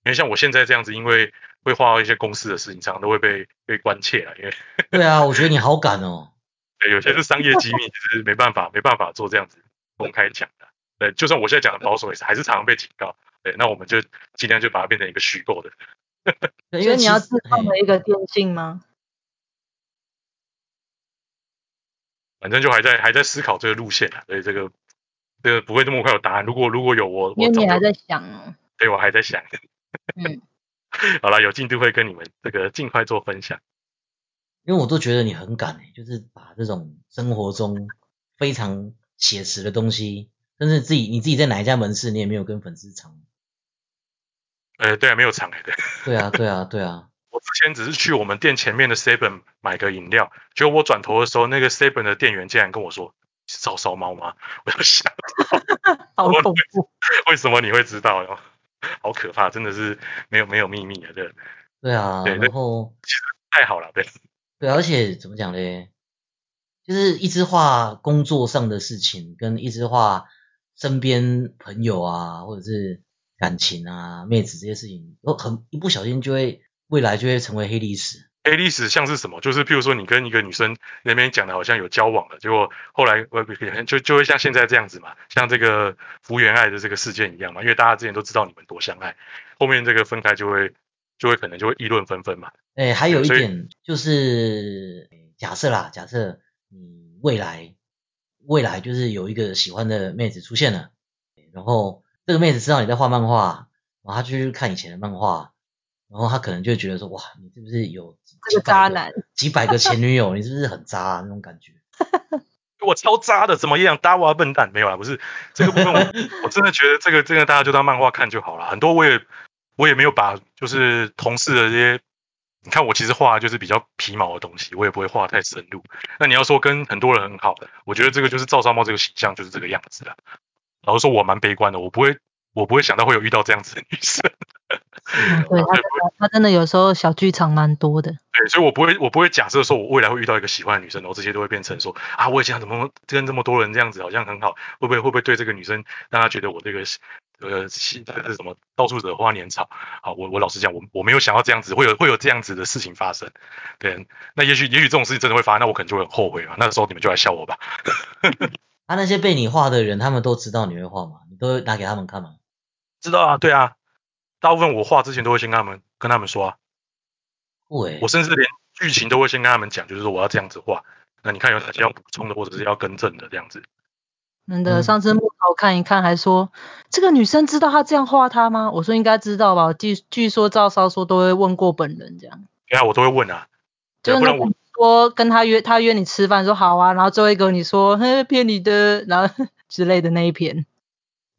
因为像我现在这样子，因为会画到一些公司的事情，常常都会被被关切了，因为 [laughs] 对啊，我觉得你好敢哦。[laughs] 对，有些是商业机密，就是没办法没办法做这样子公开讲的。对，就算我现在讲的保守，也是还是常常被警告。对，那我们就尽量就把它变成一个虚构的。[laughs] 对，因所以你要自创的一个电信吗？反正就还在还在思考这个路线啊，所以这个这个不会这么快有答案。如果如果有我因为你还在想哦。对我还在想。嗯，[laughs] 好了，有进度会跟你们这个尽快做分享。因为我都觉得你很敢诶，就是把这种生活中非常写实的东西，甚至自己你自己在哪一家门市，你也没有跟粉丝藏。呃，对啊，没有藏哎，对。对啊，对啊，对啊，[laughs] 我之前只是去我们店前面的 Seven 买个饮料，结果我转头的时候，那个 Seven 的店员竟然跟我说：“是烧烧猫吗？”我就想，[laughs] 好恐怖。为什么你会知道？[laughs] 好可怕，真的是没有没有秘密啊，对对啊，对然后 [laughs] 太好了，对。对，而且怎么讲嘞？就是一直画工作上的事情，跟一直画身边朋友啊，或者是感情啊、妹子这些事情，都很一不小心就会未来就会成为黑历史。黑历史像是什么？就是譬如说你跟一个女生那边讲的好像有交往了，结果后来呃就就会像现在这样子嘛，像这个福原爱的这个事件一样嘛，因为大家之前都知道你们多相爱，后面这个分开就会就会可能就会议论纷纷嘛。哎，还有一点就是假设啦，假设你未来未来就是有一个喜欢的妹子出现了，然后这个妹子知道你在画漫画，然后她就去看以前的漫画，然后他可能就会觉得说，哇，你是不是有这个渣男，几百个前女友，你是不是很渣、啊、那种感觉？[laughs] 我超渣的，怎么样？搭娃笨蛋没有啊？不是这个部分我，[laughs] 我真的觉得这个这个大家就当漫画看就好了。很多我也我也没有把就是同事的这些，你看我其实画的就是比较皮毛的东西，我也不会画太深入。那你要说跟很多人很好，我觉得这个就是赵三猫这个形象就是这个样子了。老实说，我蛮悲观的，我不会我不会想到会有遇到这样子的女生。嗯对他真的他真的有时候小剧场蛮多的。对，所以我不会，我不会假设说我未来会遇到一个喜欢的女生，然后这些都会变成说啊，我以前怎么跟这么多人这样子，好像很好，会不会会不会对这个女生让她觉得我这个呃是这是什么到处惹花年草？好，我我老实讲，我我没有想到这样子会有会有这样子的事情发生。对，那也许也许这种事情真的会发生，那我可能就会很后悔嘛。那时候你们就来笑我吧。[laughs] 啊，那些被你画的人，他们都知道你会画吗？你都拿给他们看吗？知道啊，对啊，大部分我画之前都会先跟他们跟他们说啊，会我，甚至连剧情都会先跟他们讲，就是说我要这样子画。那你看有哪些要补充的，或者是要更正的这样子。真的，嗯上次木头看一看，还说这个女生知道他这样画他吗？我说应该知道吧，据据说赵少说都会问过本人这样，对啊，我都会问啊，就是那个不然我说跟他约他约你吃饭说好啊，然后最后一个你说嘿骗你的，然后 [laughs] 之类的那一篇，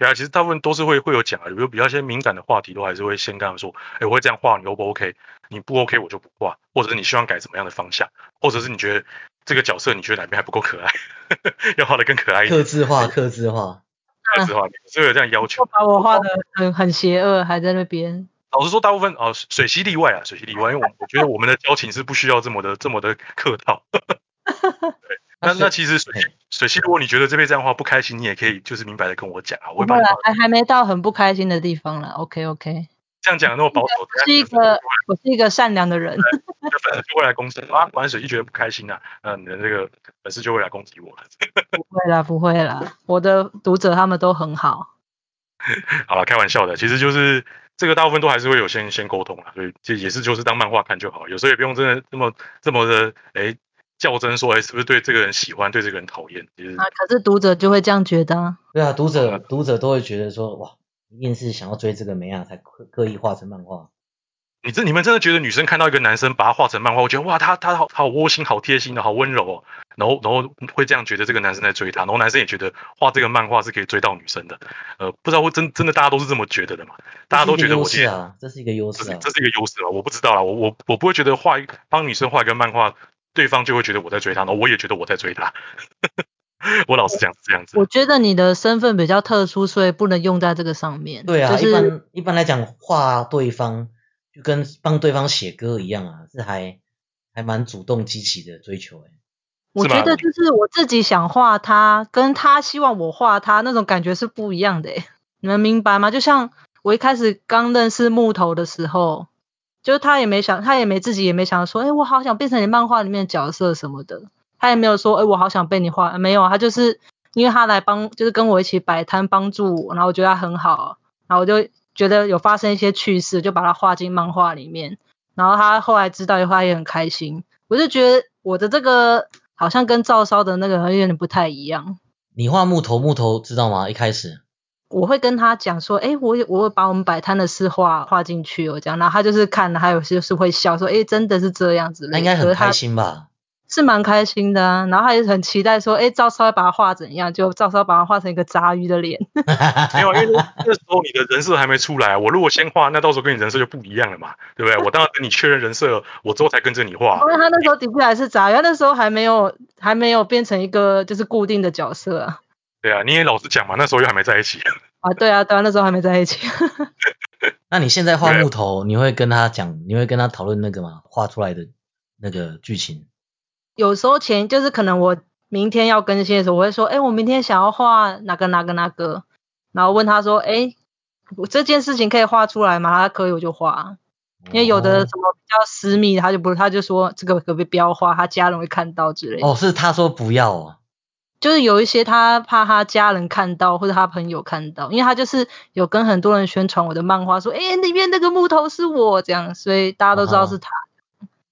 对啊，其实大部分都是会会有讲啊，比如比较一些敏感的话题，都还是会先跟他们说，哎，我会这样画，你 O 不 OK？你不 OK 我就不画，或者是你希望改怎么样的方向，或者是你觉得这个角色你觉得哪边还不够可爱，[laughs] 要画的更可爱一点。克制化，克制化。[laughs] 克制化，是有这样要求。把我画的很很邪恶，还在那边。老实说，大部分哦，水溪例外啊，水溪例外，因为我我觉得我们的交情是不需要这么的这么的客套。对，[laughs] 那那其实水水溪，如果你觉得这边这样画不开心，你也可以就是明白的跟我讲啊，我会把还还没到很不开心的地方了，OK OK。这样讲那么保守，我是一个我是一个善良的人。就粉丝就会来攻击啊，玩水溪觉得不开心啊，那你的这个粉丝就会来攻击我了。不会啦，不会啦，我的读者他们都很好。[laughs] 好了，开玩笑的，其实就是这个大部分都还是会有先先沟通啊，所以这也是就是当漫画看就好，有时候也不用真的这么这么的哎较真说哎是不是对这个人喜欢，对这个人讨厌，其实啊，可是读者就会这样觉得。对啊，读者读者都会觉得说哇，一定是想要追这个美啊，才刻刻意画成漫画。你这你们真的觉得女生看到一个男生把他画成漫画，我觉得哇，他他好好窝心、好贴心的、好温柔哦，然后然后会这样觉得这个男生在追她，然后男生也觉得画这个漫画是可以追到女生的，呃，不知道会真真的大家都是这么觉得的嘛？大家都觉得我是啊，这是一个优势啊，这是一个优势啊，我不知道啦，我我我不会觉得画一帮女生画一个漫画，对方就会觉得我在追他，然后我也觉得我在追他，[laughs] 我老是讲这样子。我觉得你的身份比较特殊，所以不能用在这个上面。对啊，一般一般来讲画对方。就跟帮对方写歌一样啊，是还还蛮主动积极的追求哎。我觉得就是我自己想画他，跟他希望我画他那种感觉是不一样的哎。你们明白吗？就像我一开始刚认识木头的时候，就是他也没想，他也没自己也没想说，哎，我好想变成你漫画里面的角色什么的。他也没有说，哎，我好想被你画，没有，他就是因为他来帮，就是跟我一起摆摊帮助我，然后我觉得他很好，然后我就。觉得有发生一些趣事，就把他画进漫画里面。然后他后来知道以后，他也很开心。我就觉得我的这个好像跟赵烧的那个有点不太一样。你画木头，木头知道吗？一开始我会跟他讲说，哎，我我会把我们摆摊的事画画进去，我讲，然后他就是看了，还有就是会笑说，哎，真的是这样子。那应该很开心吧？是蛮开心的啊，然后他也很期待说，哎，赵少要把他画怎样？就赵少把他画成一个杂鱼的脸。[laughs] 没有，因为那时候你的人设还没出来。我如果先画，那到时候跟你人设就不一样了嘛，对不对？我当然等你确认人设，我之后才跟着你画。因为他那时候的确还是杂鱼，那时候还没有还没有变成一个就是固定的角色啊。对啊，你也老实讲嘛，那时候又还没在一起。[laughs] 啊，对啊，对啊，那时候还没在一起。[laughs] 那你现在画木头，你会跟他讲，你会跟他讨论那个吗？画出来的那个剧情。有时候前就是可能我明天要更新的时候，我会说，哎，我明天想要画哪个哪个哪个，然后问他说，哎，我这件事情可以画出来吗？他可以我就画，因为有的什么比较私密，他就不，他就说这个可不可以不要画，他家人会看到之类。哦，是他说不要啊，就是有一些他怕他家人看到或者他朋友看到，因为他就是有跟很多人宣传我的漫画，说，哎，里面那个木头是我这样，所以大家都知道是他。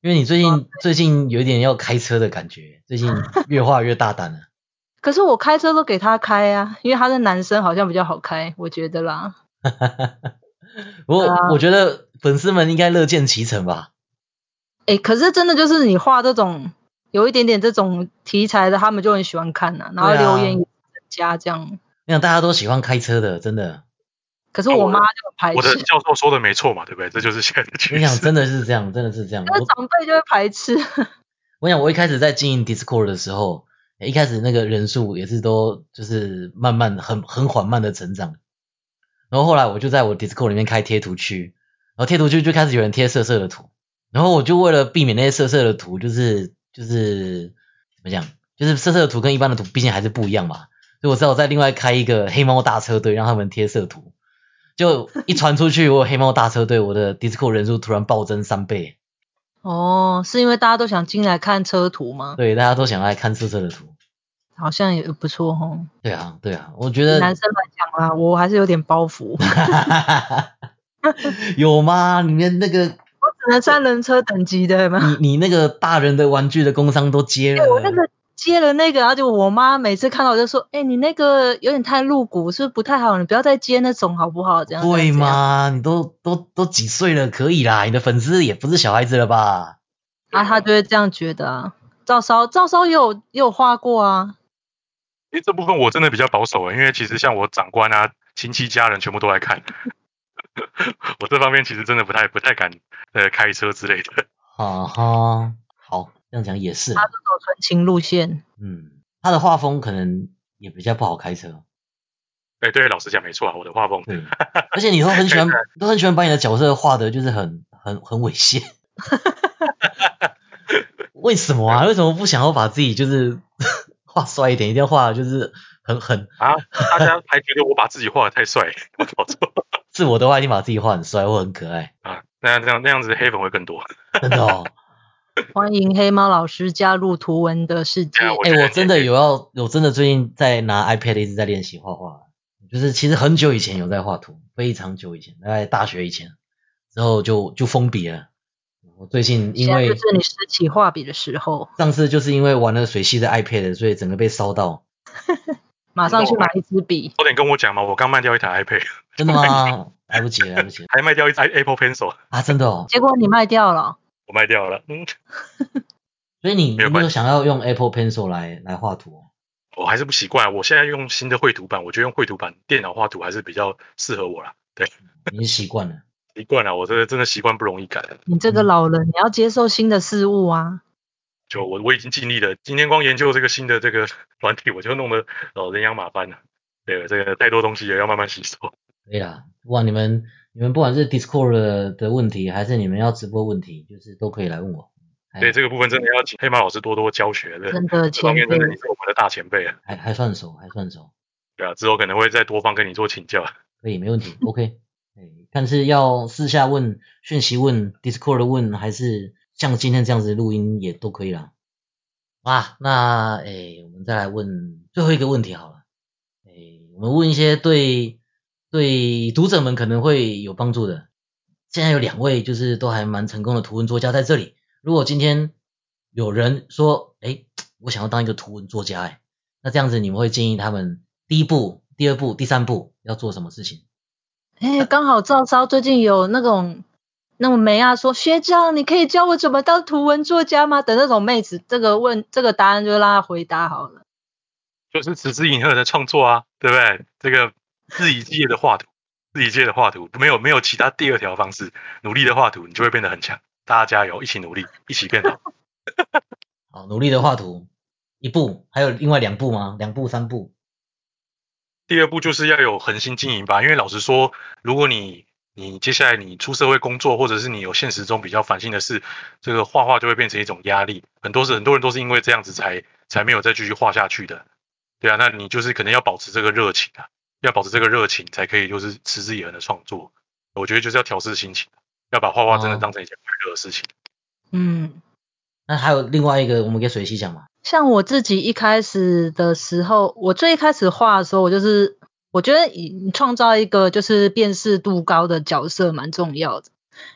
因为你最近最近有点要开车的感觉，最近越画越大胆了。[laughs] 可是我开车都给他开啊，因为他是男生，好像比较好开，我觉得啦。[laughs] 不过我觉得粉丝们应该乐见其成吧。哎，可是真的就是你画这种有一点点这种题材的，他们就很喜欢看呐，然后留言加这样。你想大家都喜欢开车的，真的。可是我妈就排斥。我的教授说的没错嘛，对不对？这就是现在的趋势。你想，真的是这样，真的是这样。那长辈就会排斥。[laughs] 我想，我一开始在经营 Discord 的时候，一开始那个人数也是都就是慢慢很很缓慢的成长。然后后来我就在我 Discord 里面开贴图区，然后贴图区就开始有人贴色色的图。然后我就为了避免那些色色的图，就是就是怎么讲，就是色色的图跟一般的图毕竟还是不一样嘛，所以我只好再另外开一个黑猫大车队，让他们贴色图。就一传出去，我黑猫大车队，我的 Discord 人数突然暴增三倍。哦，是因为大家都想进来看车图吗？对，大家都想来看色色的图。好像也不错哦。对啊，对啊，我觉得。男生来讲啊，我还是有点包袱。有吗？里面那个？我只能三轮车等级的吗？你你那个大人的玩具的工商都接了。我那个。接了那个，然后就我妈每次看到我就说：“哎，你那个有点太露骨，是不是不太好？你不要再接那种好不好？”这样对吗？你都都都几岁了，可以啦，你的粉丝也不是小孩子了吧？啊，他就会这样觉得啊。赵烧，赵烧也有也有画过啊。哎，这部分我真的比较保守啊，因为其实像我长官啊、亲戚家人全部都来看。[laughs] 我这方面其实真的不太不太敢呃开车之类的。啊哈，好，这样讲也是。他是走纯情路线，嗯，他的画风可能也比较不好开车。哎，对，老实讲没错啊，我的画风。对，[laughs] 而且你都很喜欢，都很喜欢把你的角色画的，就是很很很猥亵。[laughs] 为什么啊？为什么不想要把自己就是画帅一点，一定要画就是很很啊？大家还觉得我把自己画的太帅，我搞错。是我的话，一定把自己画很帅或很可爱啊。那这样那样子黑粉会更多。真的哦。[laughs] 欢迎黑猫老师加入图文的世界。哎，我真的有要，我真的最近在拿 iPad 一直在练习画画，就是其实很久以前有在画图，非常久以前，大概大学以前，之后就就封笔了。我最近因为就是你拾起画笔的时候，上次就是因为玩了水系的 iPad，所以整个被烧到，[laughs] 马上去买一支笔。早点跟我讲嘛，我刚卖掉一台 iPad。真的吗？[laughs] 来不及，来不及。还卖掉一台 Apple Pencil 啊，真的哦。结果你卖掉了。我卖掉了，嗯。[laughs] 所以你有没有想要用 Apple Pencil 来来画图？我还是不习惯，我现在用新的绘图板，我觉得用绘图板电脑画图还是比较适合我啦。对，[laughs] 你习惯了。习惯了，我这真的习惯不容易改。你这个老人，你要接受新的事物啊。就我我已经尽力了，今天光研究这个新的这个 [laughs] 软体，我就弄得哦人仰马翻了。对，这个太多东西也要慢慢吸收。对呀，哇，你们你们不管是 Discord 的问题，还是你们要直播问题，就是都可以来问我。对这个部分真的要请黑马老师多多教学的。真的，这方面真的你是我们的大前辈啊。还还算熟，还算熟。[laughs] 对啊，之后可能会再多方跟你做请教。可以，没问题，OK。但是要私下问、讯息问、Discord 问，还是像今天这样子录音也都可以啦。啊，那诶，我们再来问最后一个问题好了。诶，我们问一些对对读者们可能会有帮助的。现在有两位就是都还蛮成功的图文作家在这里。如果今天有人说，诶，我想要当一个图文作家，诶，那这样子你们会建议他们第一步、第二步、第三步要做什么事情？哎，刚好赵烧最近有那种那种妹啊，说学长，你可以教我怎么当图文作家吗？的那种妹子，这个问这个答案就让她回答好了。就是持之以恒的创作啊，对不对？这个日以继夜的画图，日以继夜的画图，没有没有其他第二条方式，努力的画图，你就会变得很强。大家加油，一起努力，一起变好。[laughs] 好，努力的画图，一步，还有另外两步吗？两步、三步。第二步就是要有恒心经营吧，因为老实说，如果你你接下来你出社会工作，或者是你有现实中比较烦心的事，这个画画就会变成一种压力。很多是很多人都是因为这样子才才没有再继续画下去的，对啊，那你就是可能要保持这个热情啊，要保持这个热情才可以就是持之以恒的创作。我觉得就是要调试心情，要把画画真的当成一件快乐的事情。嗯，那还有另外一个，我们给水溪讲嘛。像我自己一开始的时候，我最一开始画的时候，我就是我觉得你创造一个就是辨识度高的角色蛮重要的，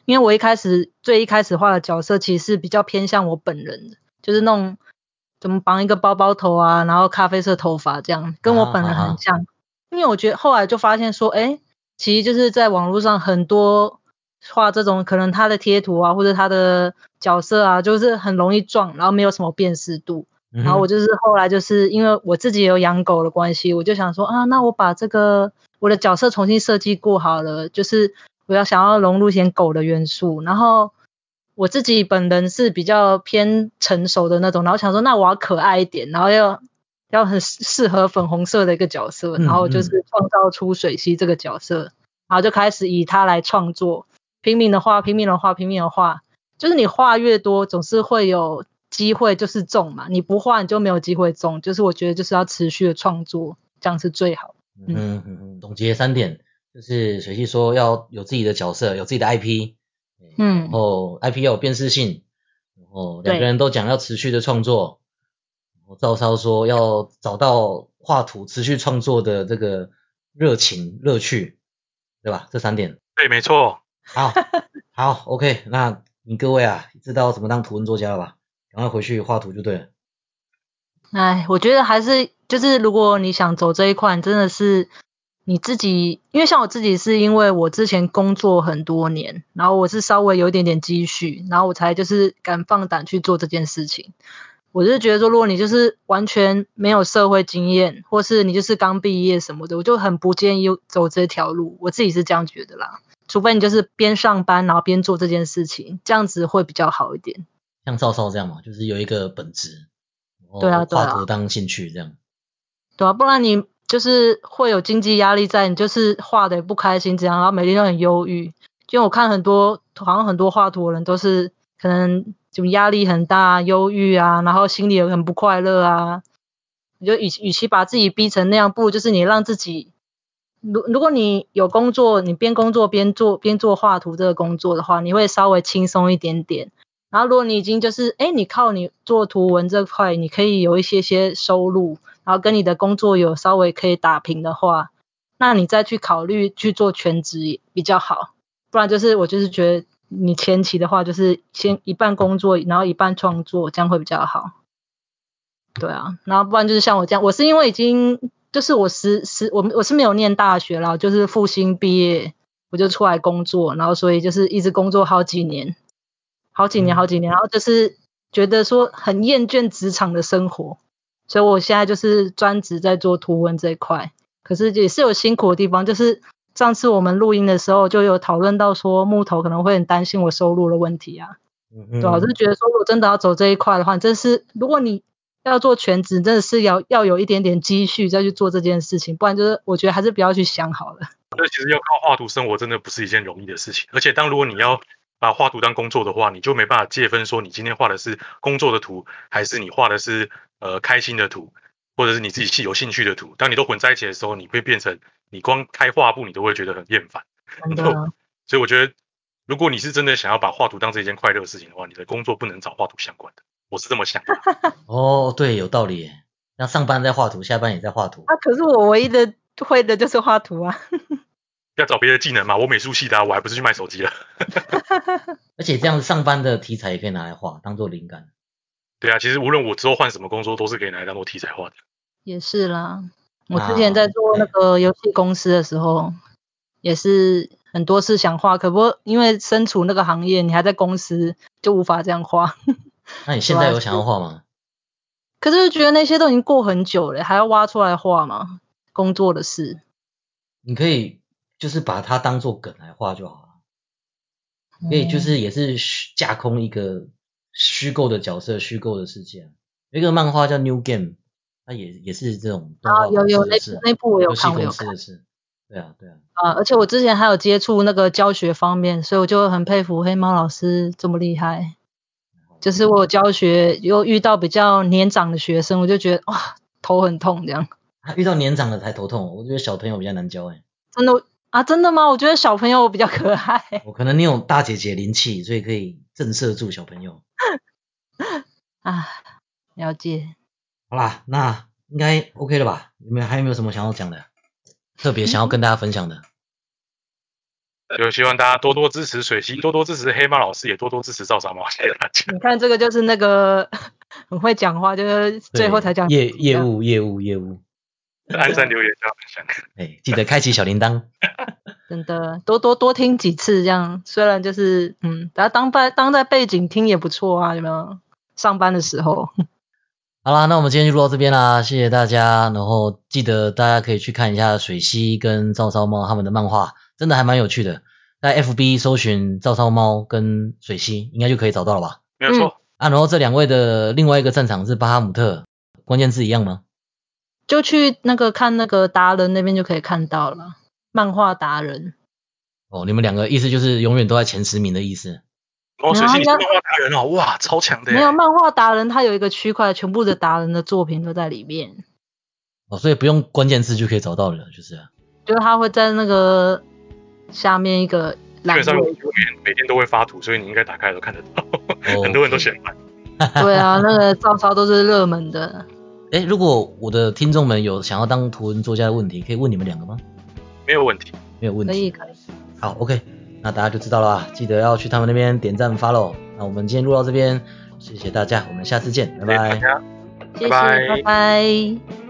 因为我一开始最一开始画的角色其实是比较偏向我本人的，就是那种怎么绑一个包包头啊，然后咖啡色头发这样，跟我本人很像。因为我觉得后来就发现说，哎，其实就是在网络上很多画这种可能他的贴图啊，或者他的角色啊，就是很容易撞，然后没有什么辨识度。然后我就是后来就是因为我自己有养狗的关系，我就想说啊，那我把这个我的角色重新设计过好了，就是我要想要融入一些狗的元素。然后我自己本人是比较偏成熟的那种，然后想说那我要可爱一点，然后要要很适合粉红色的一个角色，然后就是创造出水溪这个角色，然后就开始以它来创作，拼命的画，拼命的画，拼命的画，就是你画越多，总是会有。机会就是中嘛，你不画你就没有机会中，就是我觉得就是要持续的创作，这样是最好。嗯嗯嗯，总结三点，就是水系说要有自己的角色，有自己的 IP，嗯，然后 IP 要有辨识性，然后两个人都讲要持续的创作，然后赵超说要找到画图持续创作的这个热情乐趣，对吧？这三点。对，没错。好，好，OK，那你各位啊，知道怎么当图文作家了吧？赶快回去画图就对了。哎，我觉得还是就是，如果你想走这一块，真的是你自己，因为像我自己是因为我之前工作很多年，然后我是稍微有一点点积蓄，然后我才就是敢放胆去做这件事情。我就是觉得说，如果你就是完全没有社会经验，或是你就是刚毕业什么的，我就很不建议走这条路。我自己是这样觉得啦，除非你就是边上班然后边做这件事情，这样子会比较好一点。像赵少这样嘛，就是有一个本职，对啊画图当兴趣这样。对啊，不然你就是会有经济压力在，你就是画的也不开心这样，然后每天都很忧郁。因为我看很多好像很多画图的人都是可能就压力很大、忧郁啊，然后心里也很不快乐啊。你就与与其把自己逼成那样，不如就是你让自己，如如果你有工作，你边工作边做边做画图这个工作的话，你会稍微轻松一点点。然后如果你已经就是哎，你靠你做图文这块，你可以有一些些收入。然后跟你的工作有稍微可以打平的话，那你再去考虑去做全职比较好。不然就是我就是觉得你前期的话就是先一半工作，然后一半创作，这样会比较好。对啊，然后不然就是像我这样，我是因为已经就是我十十我我是没有念大学了，就是复兴毕业我就出来工作，然后所以就是一直工作好几年，好几年好几年，然后就是觉得说很厌倦职场的生活。所以我现在就是专职在做图文这一块，可是也是有辛苦的地方。就是上次我们录音的时候就有讨论到说木头可能会很担心我收入的问题啊，嗯对啊，我是觉得说如果真的要走这一块的话，真是如果你要做全职，真的是要要有一点点积蓄再去做这件事情，不然就是我觉得还是不要去想好了。那其实要靠画图生活真的不是一件容易的事情，而且当如果你要把画图当工作的话，你就没办法界分说你今天画的是工作的图，还是你画的是。呃，开心的图，或者是你自己兴有兴趣的图，当你都混在一起的时候，你会变成你光开画布，你都会觉得很厌烦。[laughs] 所以我觉得，如果你是真的想要把画图当这一件快乐的事情的话，你的工作不能找画图相关的。我是这么想的。[laughs] 哦，对，有道理。那上班在画图，下班也在画图。啊，可是我唯一的会的就是画图啊。要找别的技能嘛？我美术系的，我还不是去卖手机了。[laughs] 而且这样上班的题材也可以拿来画，当做灵感。对啊，其实无论我之后换什么工作，都是可以拿来当做题材画的。也是啦，我之前在做那个游戏公司的时候，也是很多次想画，可不因为身处那个行业，你还在公司，就无法这样画。[laughs] 那你现在有想要画吗？可是觉得那些都已经过很久了，还要挖出来画吗？工作的事。你可以就是把它当做梗来画就好了，可以就是也是架空一个。虚构的角色，虚构的世界。有一个漫画叫《New Game》，它也也是这种动画有有那那部我有看过。对啊对啊。啊，而且我之前还有接触那个教学方面，所以我就很佩服黑猫老师这么厉害。就是我教学又遇到比较年长的学生，我就觉得哇头很痛这样。遇到年长的才头痛，我觉得小朋友比较难教哎。真的啊？真的吗？我觉得小朋友比较可爱。我可能你有大姐姐灵气，所以可以震慑住小朋友。[laughs] 啊，了解。好啦，那应该 OK 了吧？你们还有没有什么想要讲的？特别想要跟大家分享的？[laughs] 就希望大家多多支持水溪，多多支持黑猫老师，也多多支持赵三毛。谢谢大家。你看这个就是那个 [laughs] 很会讲话，就是最后才讲业业务业务业务。[laughs] 按赞留言加分享。哎，记得开启小铃铛。[laughs] 真的，多多多听几次，这样虽然就是嗯，大家当背当在背景听也不错啊，有没有？上班的时候。[laughs] 好啦，那我们今天就录到这边啦，谢谢大家。然后记得大家可以去看一下水溪跟赵烧猫他们的漫画，真的还蛮有趣的。在 FB 搜寻赵烧猫跟水溪，应该就可以找到了吧？没有错。啊，然后这两位的另外一个战场是巴哈姆特，关键字一样吗？就去那个看那个达人那边就可以看到了。漫画达人，哦，你们两个意思就是永远都在前十名的意思。哦，水星你是漫画达人哦，哇，超强的。没有漫画达人，他有一个区块，全部的达人的作品都在里面。哦，所以不用关键字就可以找到了，就是。就是他会在那个下面一个。基本上永远每天都会发图，所以你应该打开都看得到。[laughs] 很多人都喜欢。[laughs] 对啊，那个照抄都是热门的。哎，如果我的听众们有想要当图文作家的问题，可以问你们两个吗？没有问题，没有问题，可以可以。好，OK，那大家就知道了啊，记得要去他们那边点赞 follow。那我们今天录到这边，谢谢大家，我们下次见，拜拜。谢谢，拜拜。